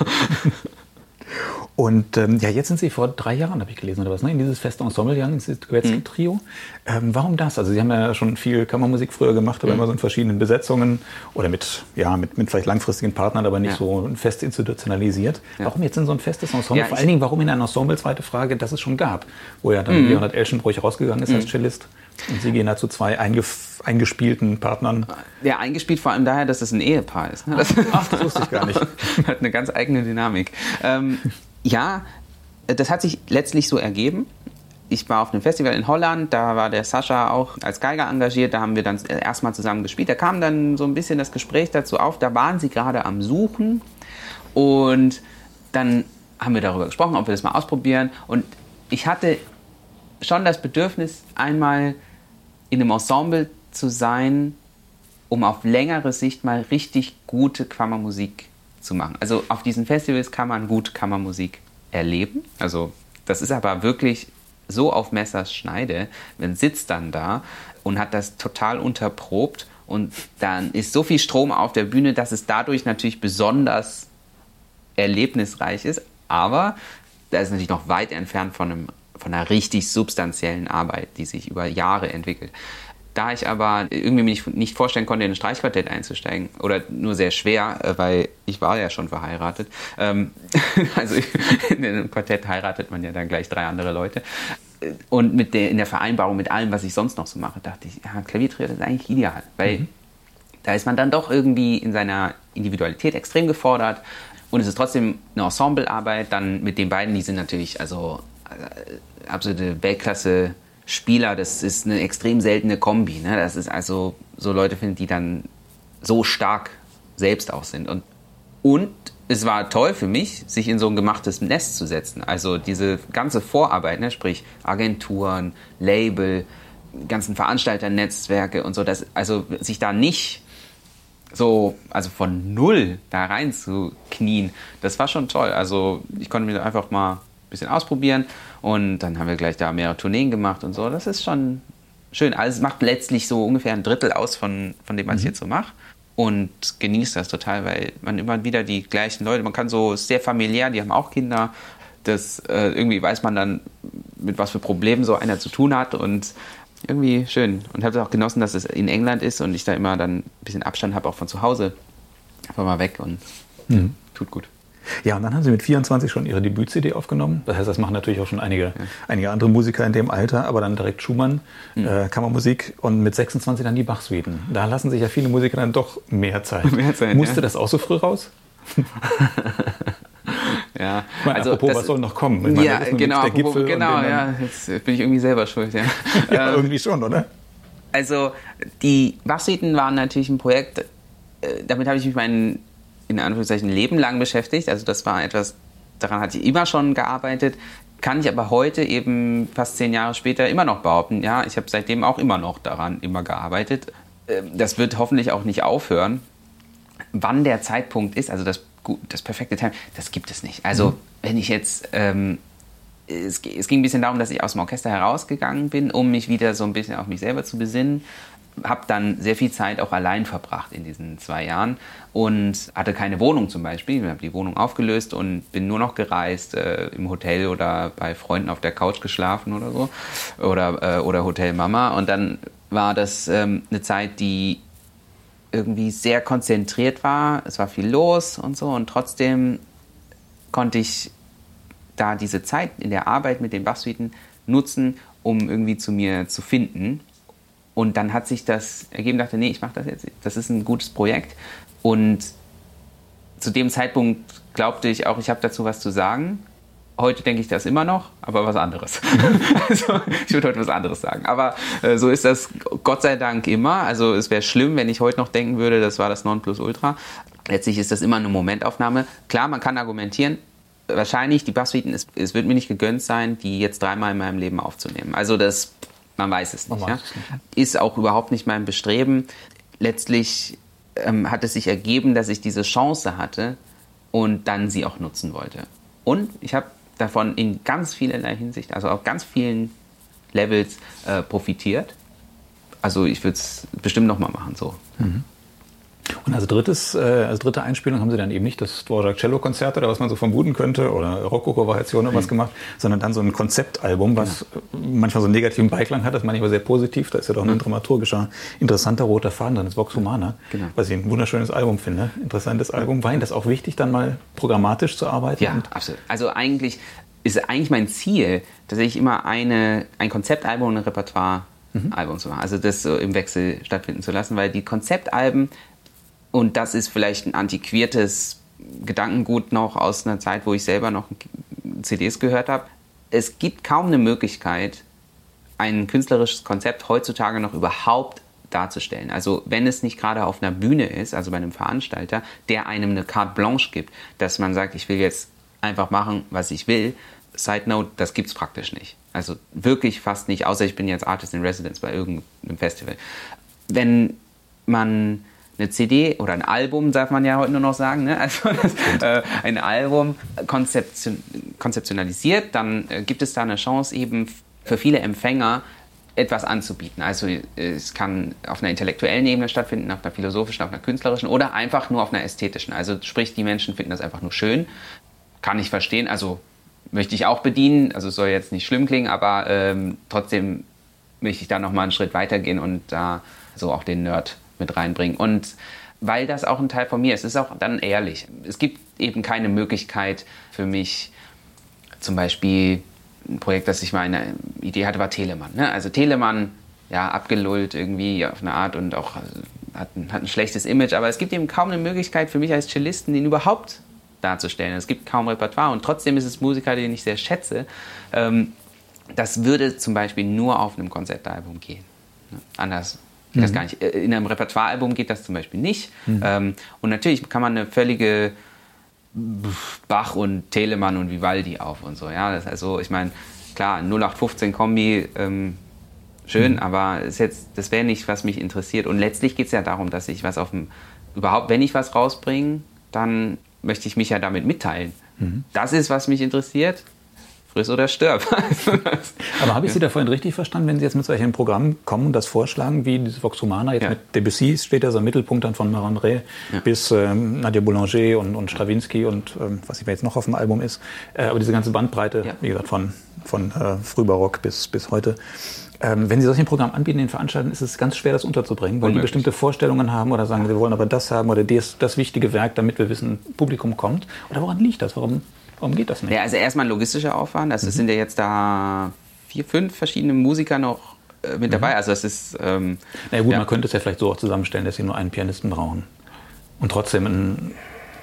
A: Und ähm, ja, jetzt sind Sie vor drei Jahren, habe ich gelesen, oder was, ne? in dieses feste Ensemble gegangen, dieses Duetzky-Trio. Mhm. Ähm, warum das? Also Sie haben ja schon viel Kammermusik früher gemacht, aber mhm. immer so in verschiedenen Besetzungen oder mit, ja, mit, mit vielleicht langfristigen Partnern, aber nicht ja. so fest institutionalisiert. Ja. Warum jetzt in so ein festes Ensemble? Ja, Vor allen Dingen, warum in ein Ensemble, zweite Frage, das es schon gab, wo ja dann mhm. Leonhard Elschenbruch rausgegangen ist als mhm. Cellist. Und Sie gehen da zu zwei eingespielten Partnern.
B: Ja, eingespielt vor allem daher, dass es ein Ehepaar ist.
A: Ne? Das, Ach, das wusste ich gar nicht.
B: Hat eine ganz eigene Dynamik. Ähm, ja, das hat sich letztlich so ergeben. Ich war auf einem Festival in Holland, da war der Sascha auch als Geiger engagiert, da haben wir dann erstmal zusammen gespielt. Da kam dann so ein bisschen das Gespräch dazu auf, da waren sie gerade am Suchen und dann haben wir darüber gesprochen, ob wir das mal ausprobieren und ich hatte schon das Bedürfnis, einmal in einem Ensemble zu sein, um auf längere Sicht mal richtig gute Kammermusik zu machen. Also auf diesen Festivals kann man gut Kammermusik erleben. Also das ist aber wirklich so auf Messers Schneide. Man sitzt dann da und hat das total unterprobt und dann ist so viel Strom auf der Bühne, dass es dadurch natürlich besonders erlebnisreich ist. Aber da ist natürlich noch weit entfernt von, einem, von einer richtig substanziellen Arbeit, die sich über Jahre entwickelt. Da ich aber irgendwie mir nicht, vorstellen konnte, in ein Streichquartett einzusteigen, oder nur sehr schwer, äh, weil ich war ja schon verheiratet. Ähm, also in einem Quartett heiratet man ja dann gleich drei andere Leute. Und mit der, in der Vereinbarung mit allem, was ich sonst noch so mache, dachte ich, ja, Klaviertrio ist eigentlich ideal, weil mhm. da ist man dann doch irgendwie in seiner Individualität extrem gefordert und es ist trotzdem eine Ensemblearbeit. Dann mit den beiden, die sind natürlich also äh, absolute Weltklasse Spieler, das ist eine extrem seltene Kombi. Ne? Das ist also so Leute finden, die dann so stark selbst auch sind. Und, und es war toll für mich, sich in so ein gemachtes Nest zu setzen. Also diese ganze Vorarbeit, ne? sprich Agenturen, Label, ganzen Veranstalternetzwerke und so, dass, also sich da nicht so, also von null da rein zu knien, das war schon toll. Also ich konnte mir einfach mal bisschen ausprobieren. Und dann haben wir gleich da mehrere Tourneen gemacht und so. Das ist schon schön. Also es macht letztlich so ungefähr ein Drittel aus von, von dem, was mhm. ich jetzt so mache. Und genießt das total, weil man immer wieder die gleichen Leute, man kann so sehr familiär, die haben auch Kinder. Das äh, irgendwie weiß man dann, mit was für Problemen so einer zu tun hat und irgendwie schön. Und habe auch genossen, dass es in England ist und ich da immer dann ein bisschen Abstand habe, auch von zu Hause. Einfach mal weg und mhm. tut gut.
A: Ja, und dann haben Sie mit 24 schon Ihre Debüt-CD aufgenommen. Das heißt, das machen natürlich auch schon einige, ja. einige andere Musiker in dem Alter, aber dann direkt Schumann, mhm. äh, Kammermusik und mit 26 dann die Bach-Suiten. Da lassen sich ja viele Musiker dann doch mehr Zeit. Mehr Zeit Musste ja. das auch so früh raus?
B: ja,
A: meine, also apropos, das, was soll noch kommen?
B: Meine, ja, genau, apropos, genau, ja, jetzt bin ich irgendwie selber schuld. Ja,
A: ja irgendwie schon, oder?
B: Also die Bach-Suiten waren natürlich ein Projekt, äh, damit habe ich mich meinen in Anführungszeichen Leben lang beschäftigt. Also das war etwas, daran hatte ich immer schon gearbeitet. Kann ich aber heute eben fast zehn Jahre später immer noch behaupten, ja, ich habe seitdem auch immer noch daran immer gearbeitet. Ähm, das wird hoffentlich auch nicht aufhören. Wann der Zeitpunkt ist, also das, das perfekte Time, das gibt es nicht. Also mhm. wenn ich jetzt, ähm, es, es ging ein bisschen darum, dass ich aus dem Orchester herausgegangen bin, um mich wieder so ein bisschen auf mich selber zu besinnen habe dann sehr viel Zeit auch allein verbracht in diesen zwei Jahren und hatte keine Wohnung zum Beispiel. Ich habe die Wohnung aufgelöst und bin nur noch gereist, äh, im Hotel oder bei Freunden auf der Couch geschlafen oder so oder, äh, oder Hotel Mama. Und dann war das ähm, eine Zeit, die irgendwie sehr konzentriert war. Es war viel los und so und trotzdem konnte ich da diese Zeit in der Arbeit mit den Bachsuiten nutzen, um irgendwie zu mir zu finden und dann hat sich das ergeben, dachte, nee, ich mache das jetzt. Das ist ein gutes Projekt. Und zu dem Zeitpunkt glaubte ich auch, ich habe dazu was zu sagen. Heute denke ich das immer noch, aber was anderes. also, ich würde heute was anderes sagen. Aber äh, so ist das Gott sei Dank immer. Also es wäre schlimm, wenn ich heute noch denken würde, das war das Nonplusultra. Letztlich ist das immer eine Momentaufnahme. Klar, man kann argumentieren, wahrscheinlich die Basssuiten, es, es wird mir nicht gegönnt sein, die jetzt dreimal in meinem Leben aufzunehmen. Also das man weiß es nicht. Ja? Ist auch überhaupt nicht mein Bestreben. Letztlich ähm, hat es sich ergeben, dass ich diese Chance hatte und dann sie auch nutzen wollte. Und ich habe davon in ganz vielerlei Hinsicht, also auf ganz vielen Levels äh, profitiert. Also ich würde es bestimmt nochmal machen so. Mhm.
A: Und als, drittes, äh, als dritte Einspielung haben sie dann eben nicht das Dvorak Cello Konzert oder was man so vermuten könnte oder Rokoko-Variation oder mhm. was gemacht, sondern dann so ein Konzeptalbum, was genau. manchmal so einen negativen Beiklang hat, das aber sehr positiv. Da ist ja doch ein mhm. dramaturgischer, interessanter roter Faden drin, das Vox Humana, genau. was ich ein wunderschönes Album finde. Interessantes Album. War Ihnen das auch wichtig, dann mal programmatisch zu arbeiten?
B: Ja, absolut. Also eigentlich ist eigentlich mein Ziel, dass ich immer eine, ein Konzeptalbum und ein Repertoire Album zu machen. Also das so im Wechsel stattfinden zu lassen, weil die Konzeptalben und das ist vielleicht ein antiquiertes Gedankengut noch aus einer Zeit, wo ich selber noch CDs gehört habe. Es gibt kaum eine Möglichkeit, ein künstlerisches Konzept heutzutage noch überhaupt darzustellen. Also wenn es nicht gerade auf einer Bühne ist, also bei einem Veranstalter, der einem eine Carte Blanche gibt, dass man sagt, ich will jetzt einfach machen, was ich will. Side Note, das gibt es praktisch nicht. Also wirklich fast nicht, außer ich bin jetzt Artist in Residence bei irgendeinem Festival. Wenn man eine CD oder ein Album, darf man ja heute nur noch sagen, ne? also das, äh, ein Album konzeption konzeptionalisiert, dann äh, gibt es da eine Chance eben für viele Empfänger etwas anzubieten. Also es kann auf einer intellektuellen Ebene stattfinden, auf einer philosophischen, auf einer künstlerischen oder einfach nur auf einer ästhetischen. Also sprich, die Menschen finden das einfach nur schön. Kann ich verstehen, also möchte ich auch bedienen, also es soll jetzt nicht schlimm klingen, aber ähm, trotzdem möchte ich da nochmal einen Schritt weitergehen und da so auch den Nerd mit reinbringen. Und weil das auch ein Teil von mir ist, ist auch dann ehrlich. Es gibt eben keine Möglichkeit für mich, zum Beispiel ein Projekt, das ich mal eine Idee hatte, war Telemann. Ne? Also Telemann, ja, abgelullt irgendwie auf eine Art und auch äh, hat ein, hat ein schlechtes Image, aber es gibt eben kaum eine Möglichkeit für mich als Cellisten, ihn überhaupt darzustellen. Es gibt kaum Repertoire und trotzdem ist es Musiker, den ich sehr schätze. Ähm, das würde zum Beispiel nur auf einem Konzertalbum gehen. Ne? Anders weiß mhm. gar nicht, äh, in einem Repertoirealbum geht das zum Beispiel nicht. Mhm. Ähm, und natürlich kann man eine völlige Bach und Telemann und Vivaldi auf und so. Ja, das also ich meine, klar, 0815 Kombi, ähm, schön, mhm. aber ist jetzt, das wäre nicht, was mich interessiert. Und letztlich geht es ja darum, dass ich was auf dem, überhaupt, wenn ich was rausbringe, dann möchte ich mich ja damit mitteilen. Mhm. Das ist, was mich interessiert. Friss oder stirb.
A: Aber habe ich Sie da vorhin richtig verstanden, wenn Sie jetzt mit solchen Programmen kommen und das vorschlagen, wie dieses Vox Humana, jetzt ja. mit Debussy steht ja so im Mittelpunkt dann von Marandré ja. bis ähm, Nadia Boulanger und, und Stravinsky und ähm, was jetzt noch auf dem Album ist. Äh, aber diese ganze Bandbreite, ja. wie gesagt, von, von äh, Frühbarock bis, bis heute. Ähm, wenn Sie solche Programme anbieten in Veranstaltungen, ist es ganz schwer, das unterzubringen, weil Unmöglich. die bestimmte Vorstellungen haben oder sagen, wir wollen aber das haben oder das, das wichtige Werk, damit wir wissen, Publikum kommt. Oder woran liegt das? Warum, warum geht das nicht?
B: Ja, also erstmal ein logistischer Aufwand. Also mhm. es sind ja jetzt da vier, fünf verschiedene Musiker noch äh, mit dabei. Mhm. Also es ist. Ähm,
A: Na gut, ja. man könnte es ja vielleicht so auch zusammenstellen, dass Sie nur einen Pianisten brauchen. Und trotzdem ein,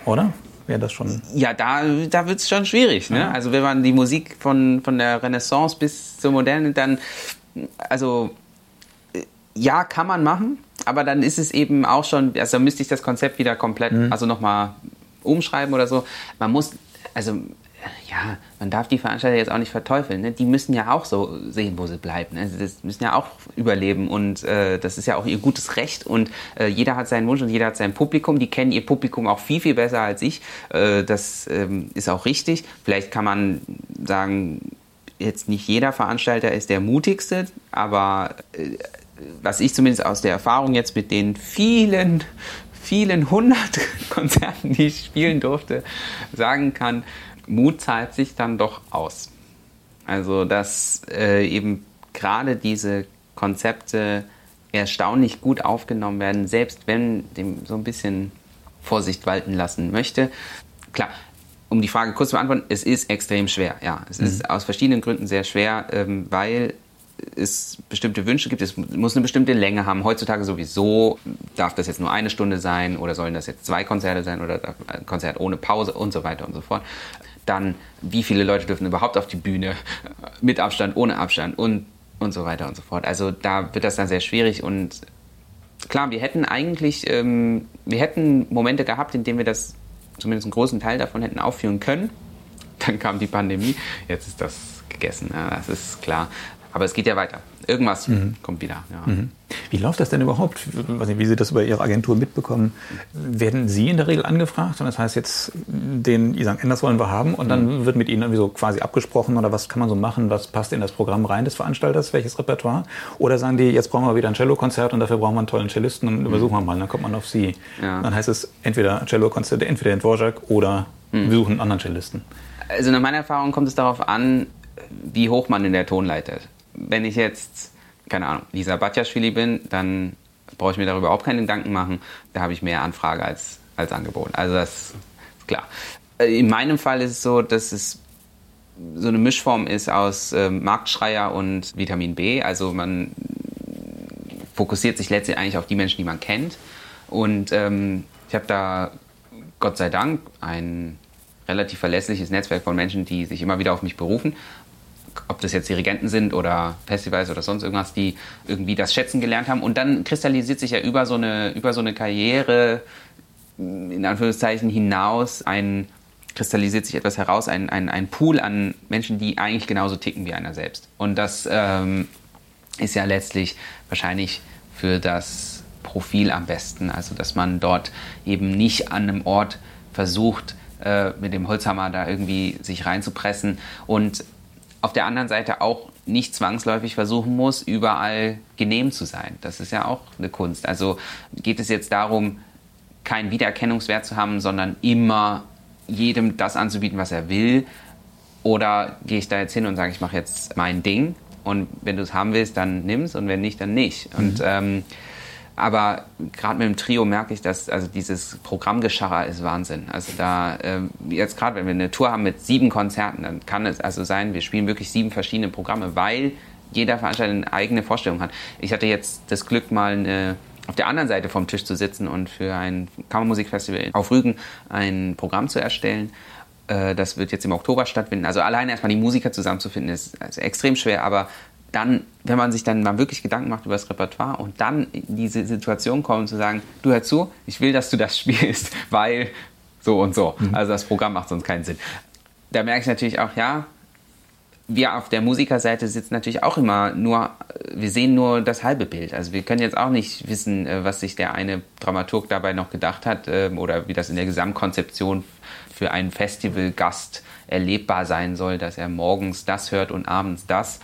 A: oder? wäre das schon.
B: Ja, da, da wird es schon schwierig. Ne? Ja. Also wenn man die Musik von, von der Renaissance bis zur Moderne dann also ja, kann man machen, aber dann ist es eben auch schon, also müsste ich das Konzept wieder komplett, mhm. also nochmal umschreiben oder so. Man muss, also ja, man darf die Veranstalter jetzt auch nicht verteufeln. Ne? Die müssen ja auch so sehen, wo sie bleiben. Ne? Sie müssen ja auch überleben und äh, das ist ja auch ihr gutes Recht und äh, jeder hat seinen Wunsch und jeder hat sein Publikum. Die kennen ihr Publikum auch viel, viel besser als ich. Äh, das ähm, ist auch richtig. Vielleicht kann man sagen, jetzt nicht jeder Veranstalter ist der mutigste, aber äh, was ich zumindest aus der Erfahrung jetzt mit den vielen, vielen hundert Konzerten, die ich spielen durfte, sagen kann, Mut zahlt sich dann doch aus. Also, dass äh, eben gerade diese Konzepte erstaunlich gut aufgenommen werden, selbst wenn dem so ein bisschen Vorsicht walten lassen möchte. Klar, um die Frage kurz zu beantworten, es ist extrem schwer. Ja, es mhm. ist aus verschiedenen Gründen sehr schwer, ähm, weil es bestimmte Wünsche gibt. Es muss eine bestimmte Länge haben. Heutzutage sowieso darf das jetzt nur eine Stunde sein oder sollen das jetzt zwei Konzerte sein oder ein Konzert ohne Pause und so weiter und so fort. Dann, wie viele Leute dürfen überhaupt auf die Bühne mit Abstand, ohne Abstand und, und so weiter und so fort. Also da wird das dann sehr schwierig und klar, wir hätten eigentlich, ähm, wir hätten Momente gehabt, in denen wir das zumindest einen großen Teil davon hätten aufführen können. Dann kam die Pandemie, jetzt ist das gegessen, ja, das ist klar. Aber es geht ja weiter. Irgendwas mhm. kommt wieder. Ja. Mhm.
A: Wie läuft das denn überhaupt? Wie Sie das über Ihre Agentur mitbekommen? Werden Sie in der Regel angefragt? Und das heißt jetzt, den Isang Enders wollen wir haben und dann mhm. wird mit Ihnen irgendwie so quasi abgesprochen oder was kann man so machen? Was passt in das Programm rein des Veranstalters? Welches Repertoire? Oder sagen die, jetzt brauchen wir wieder ein Cellokonzert und dafür brauchen wir einen tollen Cellisten und übersuchen wir mal. Dann kommt man auf Sie. Ja. Dann heißt es entweder Cellokonzert, entweder den Dvorak oder mhm. wir suchen einen anderen Cellisten.
B: Also nach meiner Erfahrung kommt es darauf an, wie hoch man in der Tonleiter ist wenn ich jetzt, keine Ahnung, Lisa Batjaschwili bin, dann brauche ich mir darüber überhaupt keine Gedanken machen. Da habe ich mehr Anfrage als, als Angebot. Also das ist klar. Äh, in meinem Fall ist es so, dass es so eine Mischform ist aus äh, Marktschreier und Vitamin B. Also man fokussiert sich letztlich eigentlich auf die Menschen, die man kennt. Und ähm, ich habe da Gott sei Dank ein relativ verlässliches Netzwerk von Menschen, die sich immer wieder auf mich berufen ob das jetzt Dirigenten sind oder Festivals oder sonst irgendwas, die irgendwie das schätzen gelernt haben. Und dann kristallisiert sich ja über so eine, über so eine Karriere, in Anführungszeichen, hinaus ein, kristallisiert sich etwas heraus, ein, ein, ein Pool an Menschen, die eigentlich genauso ticken wie einer selbst. Und das ähm, ist ja letztlich wahrscheinlich für das Profil am besten. Also, dass man dort eben nicht an einem Ort versucht, äh, mit dem Holzhammer da irgendwie sich reinzupressen und auf der anderen Seite auch nicht zwangsläufig versuchen muss, überall genehm zu sein. Das ist ja auch eine Kunst. Also geht es jetzt darum, keinen Wiedererkennungswert zu haben, sondern immer jedem das anzubieten, was er will? Oder gehe ich da jetzt hin und sage, ich mache jetzt mein Ding und wenn du es haben willst, dann nimm es und wenn nicht, dann nicht. Mhm. Und ähm, aber gerade mit dem Trio merke ich, dass also dieses Programmgescharrer ist Wahnsinn. Also da äh, jetzt gerade, wenn wir eine Tour haben mit sieben Konzerten, dann kann es also sein, wir spielen wirklich sieben verschiedene Programme, weil jeder Veranstalter eine eigene Vorstellung hat. Ich hatte jetzt das Glück, mal eine, auf der anderen Seite vom Tisch zu sitzen und für ein Kammermusikfestival auf Rügen ein Programm zu erstellen. Äh, das wird jetzt im Oktober stattfinden. Also alleine erstmal die Musiker zusammenzufinden, ist, ist extrem schwer, aber dann, wenn man sich dann mal wirklich Gedanken macht über das Repertoire und dann in diese Situation kommt, zu sagen, du hör zu, ich will, dass du das spielst, weil so und so. Mhm. Also das Programm macht sonst keinen Sinn. Da merke ich natürlich auch, ja, wir auf der Musikerseite sitzen natürlich auch immer nur, wir sehen nur das halbe Bild. Also wir können jetzt auch nicht wissen, äh, was sich der eine Dramaturg dabei noch gedacht hat ähm, oder wie das in der Gesamtkonzeption für einen Festivalgast erlebbar sein soll, dass er morgens das hört und abends das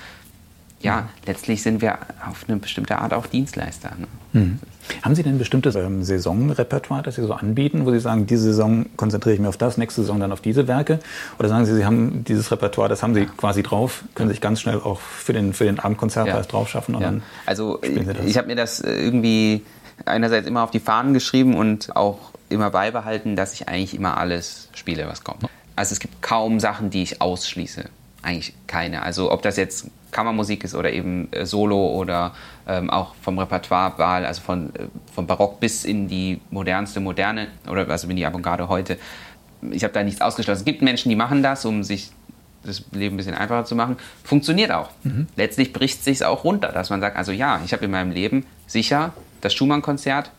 B: ja, letztlich sind wir auf eine bestimmte Art auch Dienstleister. Ne?
A: Mhm. Haben Sie denn ein bestimmtes ähm, Saisonrepertoire, das Sie so anbieten, wo Sie sagen, diese Saison konzentriere ich mich auf das, nächste Saison dann auf diese Werke? Oder sagen Sie, Sie haben dieses Repertoire, das haben Sie quasi drauf, können sich ganz schnell auch für den, für den Abendkonzert ja. drauf schaffen?
B: Ja. also ich habe mir das äh, irgendwie einerseits immer auf die Fahnen geschrieben und auch immer beibehalten, dass ich eigentlich immer alles spiele, was kommt. Also es gibt kaum Sachen, die ich ausschließe eigentlich keine. Also ob das jetzt Kammermusik ist oder eben äh, Solo oder ähm, auch vom Repertoirewahl, also von, äh, vom Barock bis in die modernste Moderne oder also in die Avantgarde heute. Ich habe da nichts ausgeschlossen. Es gibt Menschen, die machen das, um sich das Leben ein bisschen einfacher zu machen. Funktioniert auch. Mhm. Letztlich bricht es sich auch runter, dass man sagt, also ja, ich habe in meinem Leben sicher das Schumann-Konzert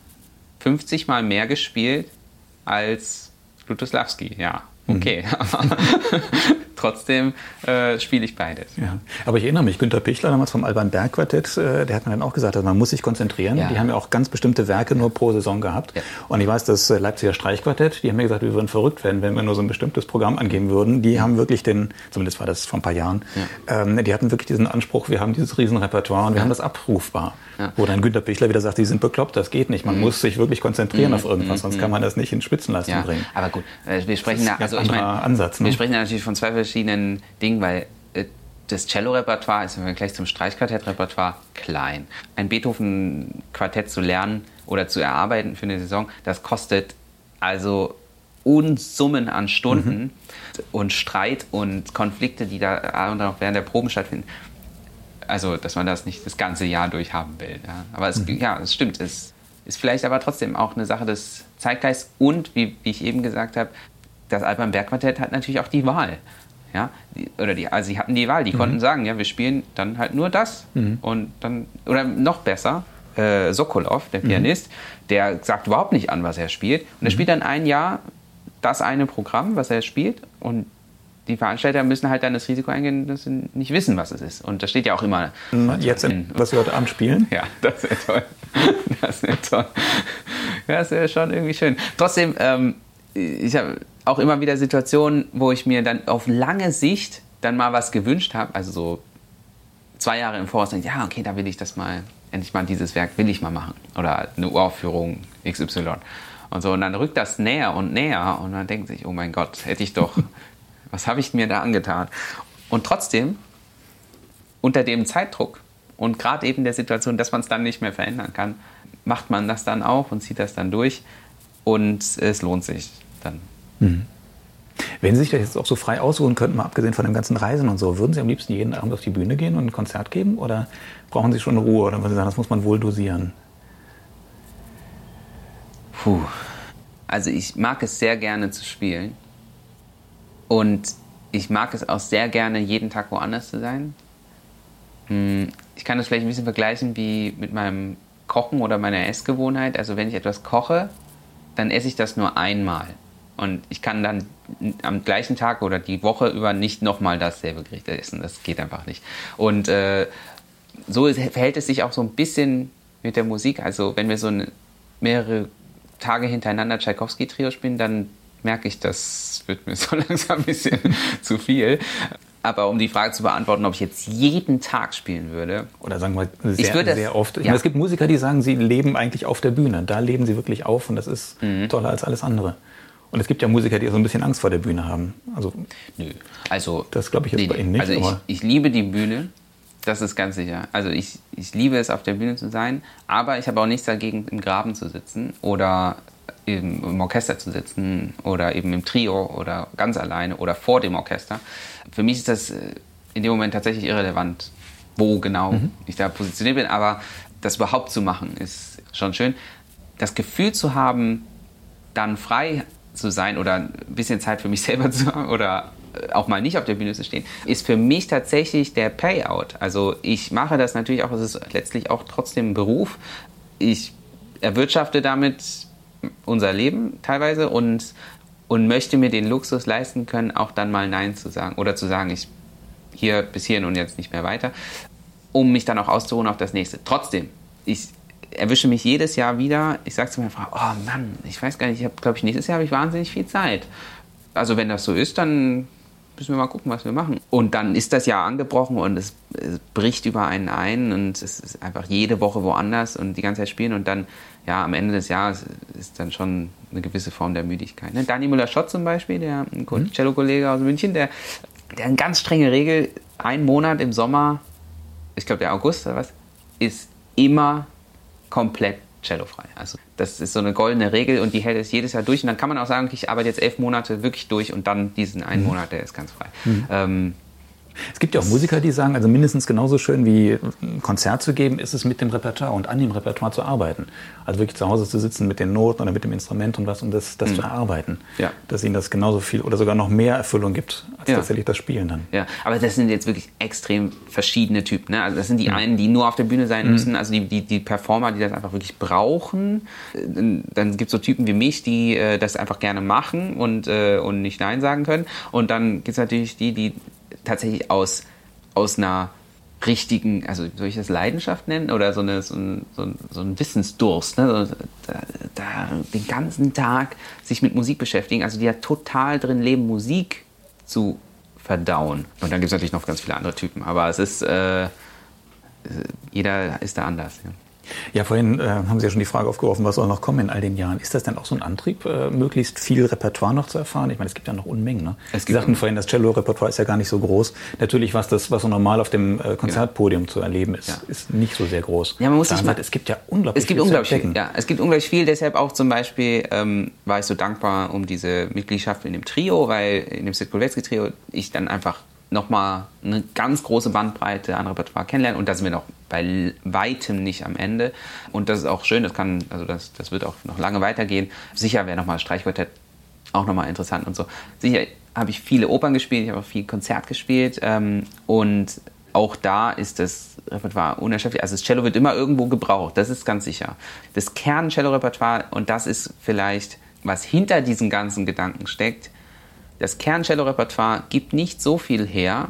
B: 50 Mal mehr gespielt als Lutoslawski, ja. Mhm. Okay, aber trotzdem äh, spiele ich beides.
A: Ja. Aber ich erinnere mich, Günter Pichler damals vom Alban Berg Quartett, äh, der hat mir dann auch gesagt, also man muss sich konzentrieren. Ja. Die haben ja auch ganz bestimmte Werke nur pro Saison gehabt. Ja. Und ich weiß, das äh, Leipziger Streichquartett, die haben mir gesagt, wir würden verrückt werden, wenn wir nur so ein bestimmtes Programm angehen würden. Die haben wirklich den, zumindest war das vor ein paar Jahren, ähm, die hatten wirklich diesen Anspruch, wir haben dieses Riesenrepertoire und wir haben das abrufbar. Wo dann Günter Pichler wieder sagt, die sind bekloppt, das geht nicht. Man mhm. muss sich wirklich konzentrieren mhm. auf irgendwas, sonst kann man das nicht in Spitzenleistung bringen.
B: Aber gut, äh, wir sprechen da, also ich meine,
A: Ansatz,
B: ne? wir sprechen da natürlich von zwei verschiedenen Dingen Ding, weil äh, das Cello-Repertoire ist im Vergleich zum Streichquartett-Repertoire klein. Ein Beethoven-Quartett zu lernen oder zu erarbeiten für eine Saison, das kostet also Unsummen an Stunden mhm. und Streit und Konflikte, die da und auch während der Proben stattfinden. Also, dass man das nicht das ganze Jahr durch haben will. Ja. Aber es, mhm. ja, es stimmt. Es ist vielleicht aber trotzdem auch eine Sache des Zeitgeists und, wie, wie ich eben gesagt habe, das Alban Berg Quartett hat natürlich auch die Wahl. Ja, die, oder die, also sie hatten die Wahl, die mhm. konnten sagen, ja, wir spielen dann halt nur das. Mhm. Und dann, oder noch besser, äh, Sokolov, der mhm. Pianist, mhm. der sagt überhaupt nicht an, was er spielt. Und er mhm. spielt dann ein Jahr das eine Programm, was er spielt. Und die Veranstalter müssen halt dann das Risiko eingehen, dass sie nicht wissen, was es ist. Und das steht ja auch immer.
A: Jetzt, in, was wir heute Abend spielen?
B: Ja, das wäre toll. Das wäre toll. Das wäre schon irgendwie schön. Trotzdem, ähm, ich habe auch immer wieder Situationen, wo ich mir dann auf lange Sicht dann mal was gewünscht habe, also so zwei Jahre im Voraus, dann, ja, okay, da will ich das mal, endlich mal dieses Werk will ich mal machen. Oder eine Uraufführung XY. Und so, und dann rückt das näher und näher und man denkt sich, oh mein Gott, hätte ich doch, was habe ich mir da angetan? Und trotzdem, unter dem Zeitdruck und gerade eben der Situation, dass man es dann nicht mehr verändern kann, macht man das dann auch und zieht das dann durch und es lohnt sich dann. Mhm.
A: Wenn Sie sich das jetzt auch so frei aussuchen könnten, mal abgesehen von dem ganzen Reisen und so, würden Sie am liebsten jeden Abend auf die Bühne gehen und ein Konzert geben oder brauchen Sie schon Ruhe oder würden Sie sagen, das muss man wohl dosieren?
B: Puh. Also ich mag es sehr gerne zu spielen und ich mag es auch sehr gerne, jeden Tag woanders zu sein. Hm, ich kann das vielleicht ein bisschen vergleichen wie mit meinem Kochen oder meiner Essgewohnheit. Also wenn ich etwas koche, dann esse ich das nur einmal. Und ich kann dann am gleichen Tag oder die Woche über nicht nochmal dasselbe Gericht essen. Das geht einfach nicht. Und äh, so verhält es sich auch so ein bisschen mit der Musik. Also wenn wir so eine, mehrere Tage hintereinander Tchaikovsky-Trio spielen, dann merke ich, das wird mir so langsam ein bisschen zu viel. Aber um die Frage zu beantworten, ob ich jetzt jeden Tag spielen würde.
A: Oder sagen wir sehr, ich würde sehr oft. Ich ja. meine, es gibt Musiker, die sagen, sie leben eigentlich auf der Bühne. Da leben sie wirklich auf und das ist mhm. toller als alles andere. Und es gibt ja Musiker, die so ein bisschen Angst vor der Bühne haben. Also,
B: Nö. Also,
A: das glaube ich jetzt nee, bei Ihnen nicht.
B: Also ich, ich, liebe die Bühne, das ist ganz sicher. Also ich, ich liebe es, auf der Bühne zu sein, aber ich habe auch nichts dagegen, im Graben zu sitzen oder im, im Orchester zu sitzen oder eben im Trio oder ganz alleine oder vor dem Orchester. Für mich ist das äh, in dem Moment tatsächlich irrelevant, wo genau mhm. ich da positioniert bin, aber das überhaupt zu machen ist schon schön. Das Gefühl zu haben, dann frei zu sein oder ein bisschen Zeit für mich selber zu haben oder äh, auch mal nicht auf der Bühne zu stehen, ist für mich tatsächlich der Payout. Also ich mache das natürlich auch, es ist letztlich auch trotzdem ein Beruf. Ich erwirtschafte damit unser Leben teilweise und, und möchte mir den Luxus leisten können, auch dann mal Nein zu sagen oder zu sagen, ich, hier bis hierhin und jetzt nicht mehr weiter, um mich dann auch auszuruhen auf das nächste. Trotzdem, ich erwische mich jedes Jahr wieder, ich sage zu meiner Frau, oh Mann, ich weiß gar nicht, ich habe, glaube ich, nächstes Jahr habe ich wahnsinnig viel Zeit. Also wenn das so ist, dann müssen wir mal gucken, was wir machen. Und dann ist das Jahr angebrochen und es, es, bricht über einen ein und es ist einfach jede Woche woanders und die ganze Zeit spielen und dann, ja, am Ende des Jahres ist dann schon eine gewisse Form der Müdigkeit. Ne? Dani Müller-Schott zum Beispiel, der mhm. Cello-Kollege aus München, der, der eine ganz strenge Regel, ein Monat im Sommer, ich glaube der August oder was, ist immer komplett cellofrei. Also das ist so eine goldene Regel und die hält es jedes Jahr durch. Und dann kann man auch sagen, ich arbeite jetzt elf Monate wirklich durch und dann diesen einen mhm. Monat, der ist ganz frei. Mhm. Ähm,
A: es gibt ja auch Musiker, die sagen, also mindestens genauso schön wie ein Konzert zu geben, ist es mit dem Repertoire und an dem Repertoire zu arbeiten. Also wirklich zu Hause zu sitzen mit den Noten oder mit dem Instrument und was und das, das mhm. zu erarbeiten. Ja. Dass ihnen das genauso viel oder sogar noch mehr Erfüllung gibt, als ja. tatsächlich das Spielen dann.
B: Ja, aber das sind jetzt wirklich extrem verschiedene Typen. Ne? Also das sind die mhm. einen, die nur auf der Bühne sein mhm. müssen, also die, die, die Performer, die das einfach wirklich brauchen. Dann gibt es so Typen wie mich, die äh, das einfach gerne machen und, äh, und nicht Nein sagen können. Und dann gibt es natürlich die, die tatsächlich aus, aus einer richtigen, also soll ich das Leidenschaft nennen oder so, eine, so, ein, so, ein, so ein Wissensdurst, ne? da, da, den ganzen Tag sich mit Musik beschäftigen, also die ja total drin leben, Musik zu verdauen. Und dann gibt es natürlich noch ganz viele andere Typen, aber es ist, äh, jeder ist da anders. Ja.
A: Ja, vorhin äh, haben Sie ja schon die Frage aufgeworfen, was soll noch kommen in all den Jahren. Ist das denn auch so ein Antrieb, äh, möglichst viel Repertoire noch zu erfahren? Ich meine, es gibt ja noch Unmengen. Ne? Es Sie sagten vorhin, das Cello-Repertoire ist ja gar nicht so groß. Natürlich, was, das, was so normal auf dem äh, Konzertpodium ja. zu erleben ist, ja. ist nicht so sehr groß.
B: Ja, man muss sich mal, es gibt ja unglaublich
A: es gibt viel unglaublich viel.
B: Ja, es gibt unglaublich viel. Deshalb auch zum Beispiel ähm, war ich so dankbar um diese Mitgliedschaft in dem Trio, weil in dem Sid Trio ich dann einfach nochmal eine ganz große Bandbreite an Repertoire kennenlernen und da sind wir noch bei weitem nicht am Ende und das ist auch schön, das kann, also das, das wird auch noch lange weitergehen. Sicher wäre nochmal Streichquartett auch nochmal interessant und so. Sicher habe ich viele Opern gespielt, ich habe auch viel Konzert gespielt ähm, und auch da ist das Repertoire unerschöpflich. Also das Cello wird immer irgendwo gebraucht, das ist ganz sicher. Das Kern-Cello-Repertoire, und das ist vielleicht, was hinter diesen ganzen Gedanken steckt, das Kerncello-Repertoire gibt nicht so viel her,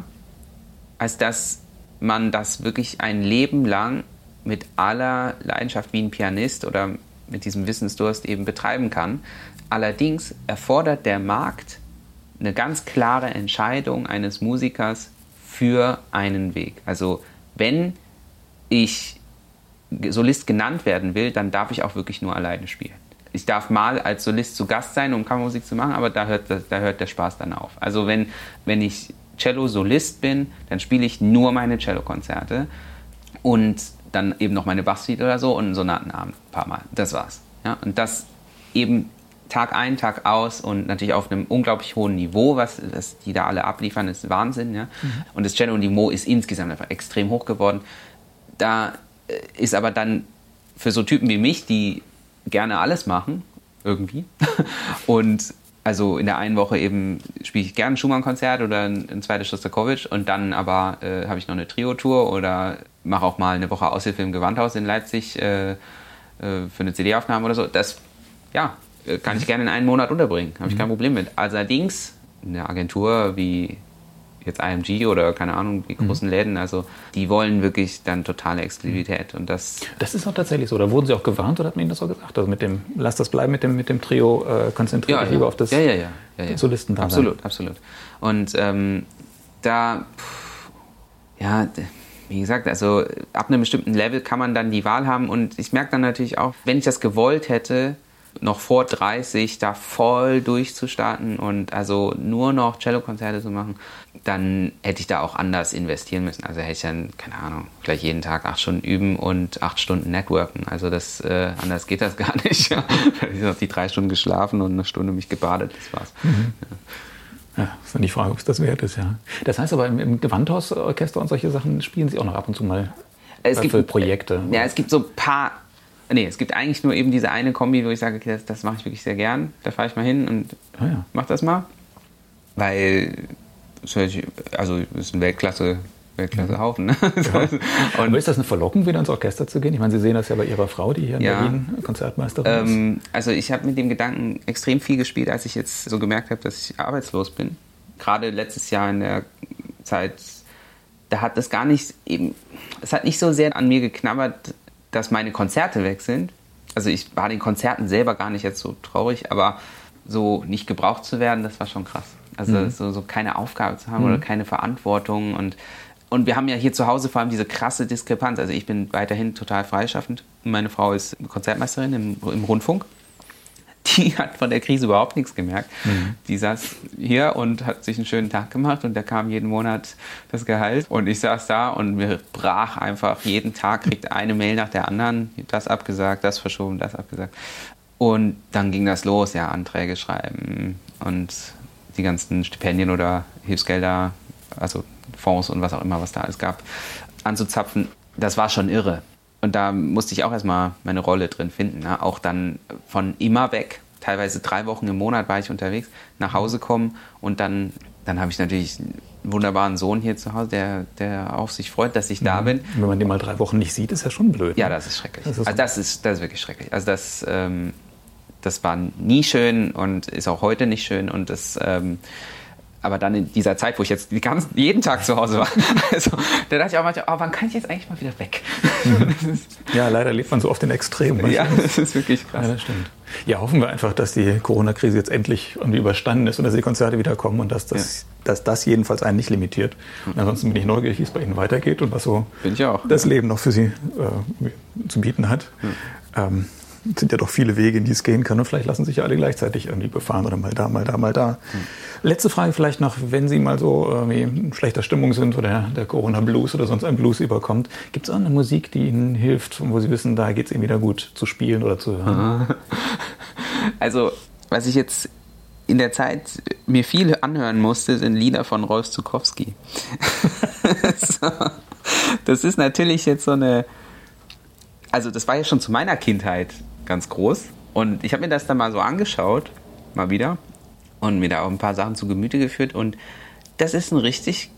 B: als dass man das wirklich ein Leben lang mit aller Leidenschaft wie ein Pianist oder mit diesem Wissensdurst eben betreiben kann. Allerdings erfordert der Markt eine ganz klare Entscheidung eines Musikers für einen Weg. Also wenn ich Solist genannt werden will, dann darf ich auch wirklich nur alleine spielen ich darf mal als Solist zu Gast sein, um Kammermusik zu machen, aber da hört, da hört der Spaß dann auf. Also wenn, wenn ich Cello-Solist bin, dann spiele ich nur meine Cello-Konzerte und dann eben noch meine Basssuite oder so und einen Sonatenabend ein paar Mal. Das war's. Ja? Und das eben Tag ein, Tag aus und natürlich auf einem unglaublich hohen Niveau, was, was die da alle abliefern, ist Wahnsinn. Ja? Mhm. Und das Cello-Niveau ist insgesamt einfach extrem hoch geworden. Da äh, ist aber dann für so Typen wie mich, die gerne alles machen, irgendwie. und also in der einen Woche eben spiele ich gerne ein Schumann-Konzert oder ein, ein zweites Shostakovich und dann aber äh, habe ich noch eine Trio-Tour oder mache auch mal eine Woche Aushilfe im Gewandhaus in Leipzig äh, äh, für eine CD-Aufnahme oder so. Das, ja, äh, kann ich gerne in einen Monat unterbringen, habe ich kein mhm. Problem mit. Allerdings eine Agentur wie jetzt IMG oder keine Ahnung, die großen mhm. Läden, also die wollen wirklich dann totale Exklusivität und das...
A: Das ist auch tatsächlich so, da wurden sie auch gewarnt oder hat man ihnen das auch gesagt? Also mit dem, lass das bleiben mit dem, mit dem Trio, äh, konzentriert ja, dich ja. lieber auf das
B: ja, ja, ja, ja,
A: ja. Solisten
B: da Absolut, sein. absolut. Und ähm, da, pff, ja, wie gesagt, also ab einem bestimmten Level kann man dann die Wahl haben und ich merke dann natürlich auch, wenn ich das gewollt hätte, noch vor 30 da voll durchzustarten und also nur noch Cello-Konzerte zu machen, dann hätte ich da auch anders investieren müssen. Also hätte ich dann, keine Ahnung, gleich jeden Tag acht Stunden üben und acht Stunden networken. Also das, äh, anders geht das gar nicht. Ja. Ich habe die drei Stunden geschlafen und eine Stunde mich gebadet, das war's. Mhm.
A: Ja. Ja, ist dann die Frage, ob es das wert ist, ja. Das heißt aber, im, im Gewandhausorchester und solche Sachen spielen Sie auch noch ab und zu mal
B: es gibt, Projekte? Ja, es gibt so ein paar Nee, es gibt eigentlich nur eben diese eine Kombi, wo ich sage, okay, das, das mache ich wirklich sehr gern. Da fahre ich mal hin und ah, ja. mach das mal. Weil, also, es ist ein Weltklasse, Weltklasse-Haufen. Ne?
A: Ja. Aber ist das eine Verlockung, wieder ins Orchester zu gehen? Ich meine, Sie sehen das ja bei Ihrer Frau, die hier in ja. Berlin Konzertmeisterin ähm,
B: ist. Also ich habe mit dem Gedanken extrem viel gespielt, als ich jetzt so gemerkt habe, dass ich arbeitslos bin. Gerade letztes Jahr in der Zeit da hat es gar nicht eben, es hat nicht so sehr an mir geknabbert, dass meine Konzerte weg sind. Also ich war den Konzerten selber gar nicht jetzt so traurig, aber so nicht gebraucht zu werden, das war schon krass. Also mhm. so, so, keine Aufgabe zu haben mhm. oder keine Verantwortung und und wir haben ja hier zu Hause vor allem diese krasse Diskrepanz. Also ich bin weiterhin total freischaffend. Meine Frau ist Konzertmeisterin im, im Rundfunk die hat von der Krise überhaupt nichts gemerkt. Mhm. Die saß hier und hat sich einen schönen Tag gemacht und da kam jeden Monat das Gehalt. Und ich saß da und mir brach einfach jeden Tag, kriegt eine Mail nach der anderen, das abgesagt, das verschoben, das abgesagt. Und dann ging das los, ja, Anträge schreiben und die ganzen Stipendien oder Hilfsgelder, also Fonds und was auch immer, was da alles gab, anzuzapfen. Das war schon irre. Und da musste ich auch erstmal meine Rolle drin finden. Ne? Auch dann von immer weg, teilweise drei Wochen im Monat war ich unterwegs, nach Hause kommen und dann, dann habe ich natürlich einen wunderbaren Sohn hier zu Hause, der, der auch sich freut, dass ich da mhm. bin.
A: Wenn man den mal drei Wochen nicht sieht, ist ja schon blöd.
B: Ne? Ja, das ist schrecklich. Das ist, also das ist, das ist wirklich schrecklich. Also das, ähm, das war nie schön und ist auch heute nicht schön und das... Ähm, aber dann in dieser Zeit, wo ich jetzt die ganzen, jeden Tag zu Hause war, also, da dachte ich auch manchmal, oh, wann kann ich jetzt eigentlich mal wieder weg?
A: ja, leider lebt man so oft in Extremen.
B: Ja, das ist wirklich krass.
A: Ja, das stimmt. Ja, hoffen wir einfach, dass die Corona-Krise jetzt endlich irgendwie überstanden ist und dass die Konzerte wieder kommen und dass das, ja. dass das jedenfalls einen nicht limitiert. Und ansonsten bin ich neugierig, wie es bei Ihnen weitergeht und was so das Leben noch für Sie äh, zu bieten hat. Ähm, sind ja doch viele Wege, in die es gehen kann und vielleicht lassen sich ja alle gleichzeitig irgendwie befahren oder mal da, mal da, mal da. Hm. Letzte Frage vielleicht noch, wenn Sie mal so irgendwie in schlechter Stimmung sind oder der Corona-Blues oder sonst ein Blues überkommt, gibt es auch eine Musik, die Ihnen hilft, wo Sie wissen, da geht es Ihnen wieder gut zu spielen oder zu hören?
B: Also, was ich jetzt in der Zeit mir viele anhören musste, sind Lieder von Rolf Zukowski. so. Das ist natürlich jetzt so eine, also das war ja schon zu meiner Kindheit ganz groß. Und ich habe mir das dann mal so angeschaut, mal wieder, und mir da auch ein paar Sachen zu Gemüte geführt. Und das ist ein richtig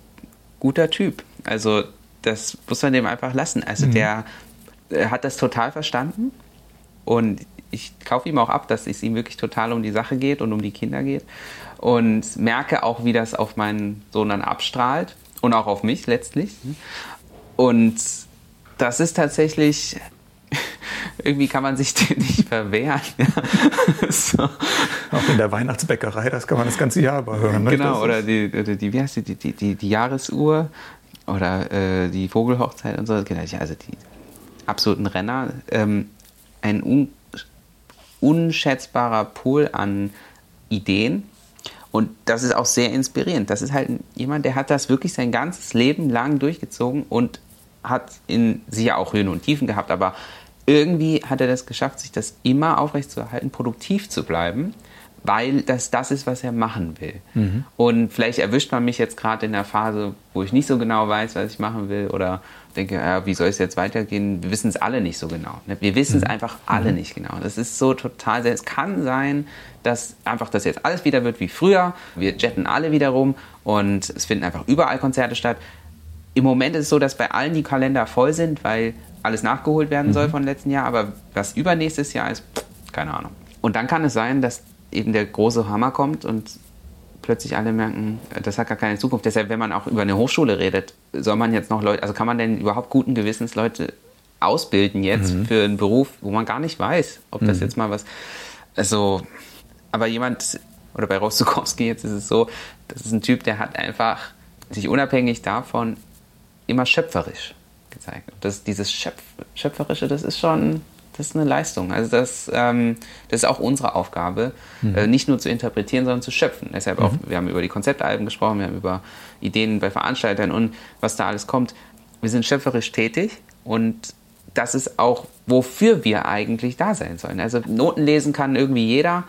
B: guter Typ. Also das muss man dem einfach lassen. Also mhm. der, der hat das total verstanden. Und ich kaufe ihm auch ab, dass es ihm wirklich total um die Sache geht und um die Kinder geht. Und merke auch, wie das auf meinen Sohn dann abstrahlt und auch auf mich letztlich. Und das ist tatsächlich irgendwie kann man sich dem nicht verwehren.
A: so. Auch in der Weihnachtsbäckerei, das kann man das ganze Jahr über hören.
B: Ne? Genau, oder die, die, wie heißt die, die, die, die Jahresuhr oder äh, die Vogelhochzeit und so. Genau, also die absoluten Renner. Ähm, ein un unschätzbarer Pool an Ideen. Und das ist auch sehr inspirierend. Das ist halt jemand, der hat das wirklich sein ganzes Leben lang durchgezogen und hat in sicher auch Höhen und Tiefen gehabt, aber irgendwie hat er das geschafft, sich das immer aufrechtzuerhalten, produktiv zu bleiben, weil das das ist, was er machen will. Mhm. Und vielleicht erwischt man mich jetzt gerade in der Phase, wo ich nicht so genau weiß, was ich machen will oder denke, ja, wie soll es jetzt weitergehen? Wir wissen es alle nicht so genau. Ne? Wir wissen es mhm. einfach alle mhm. nicht genau. Das ist so total, es kann sein, dass einfach das jetzt alles wieder wird wie früher. Wir jetten alle wieder rum und es finden einfach überall Konzerte statt. Im Moment ist es so, dass bei allen die Kalender voll sind, weil alles nachgeholt werden mhm. soll von letzten Jahr, aber was übernächstes Jahr ist, keine Ahnung. Und dann kann es sein, dass eben der große Hammer kommt und plötzlich alle merken, das hat gar keine Zukunft. Deshalb, wenn man auch über eine Hochschule redet, soll man jetzt noch Leute, also kann man denn überhaupt guten Gewissens Leute ausbilden jetzt mhm. für einen Beruf, wo man gar nicht weiß, ob das mhm. jetzt mal was, also, aber jemand, oder bei Rostukowski jetzt ist es so, das ist ein Typ, der hat einfach sich unabhängig davon immer schöpferisch gezeigt. Das, dieses Schöpf Schöpferische, das ist schon, das ist eine Leistung. Also das, ähm, das ist auch unsere Aufgabe, mhm. äh, nicht nur zu interpretieren, sondern zu schöpfen. Deshalb mhm. auch, wir haben über die Konzeptalben gesprochen, wir haben über Ideen bei Veranstaltern und was da alles kommt. Wir sind schöpferisch tätig und das ist auch, wofür wir eigentlich da sein sollen. Also Noten lesen kann irgendwie jeder,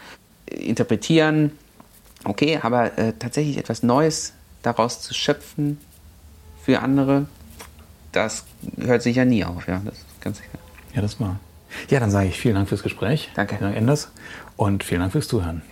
B: interpretieren, okay, aber äh, tatsächlich etwas Neues daraus zu schöpfen für andere, das hört sich ja nie auf, ja, das ist ganz sicher.
A: Ja, das war. Ja, dann sage ich vielen Dank fürs Gespräch.
B: Danke.
A: Herr Enders. Und vielen Dank fürs Zuhören.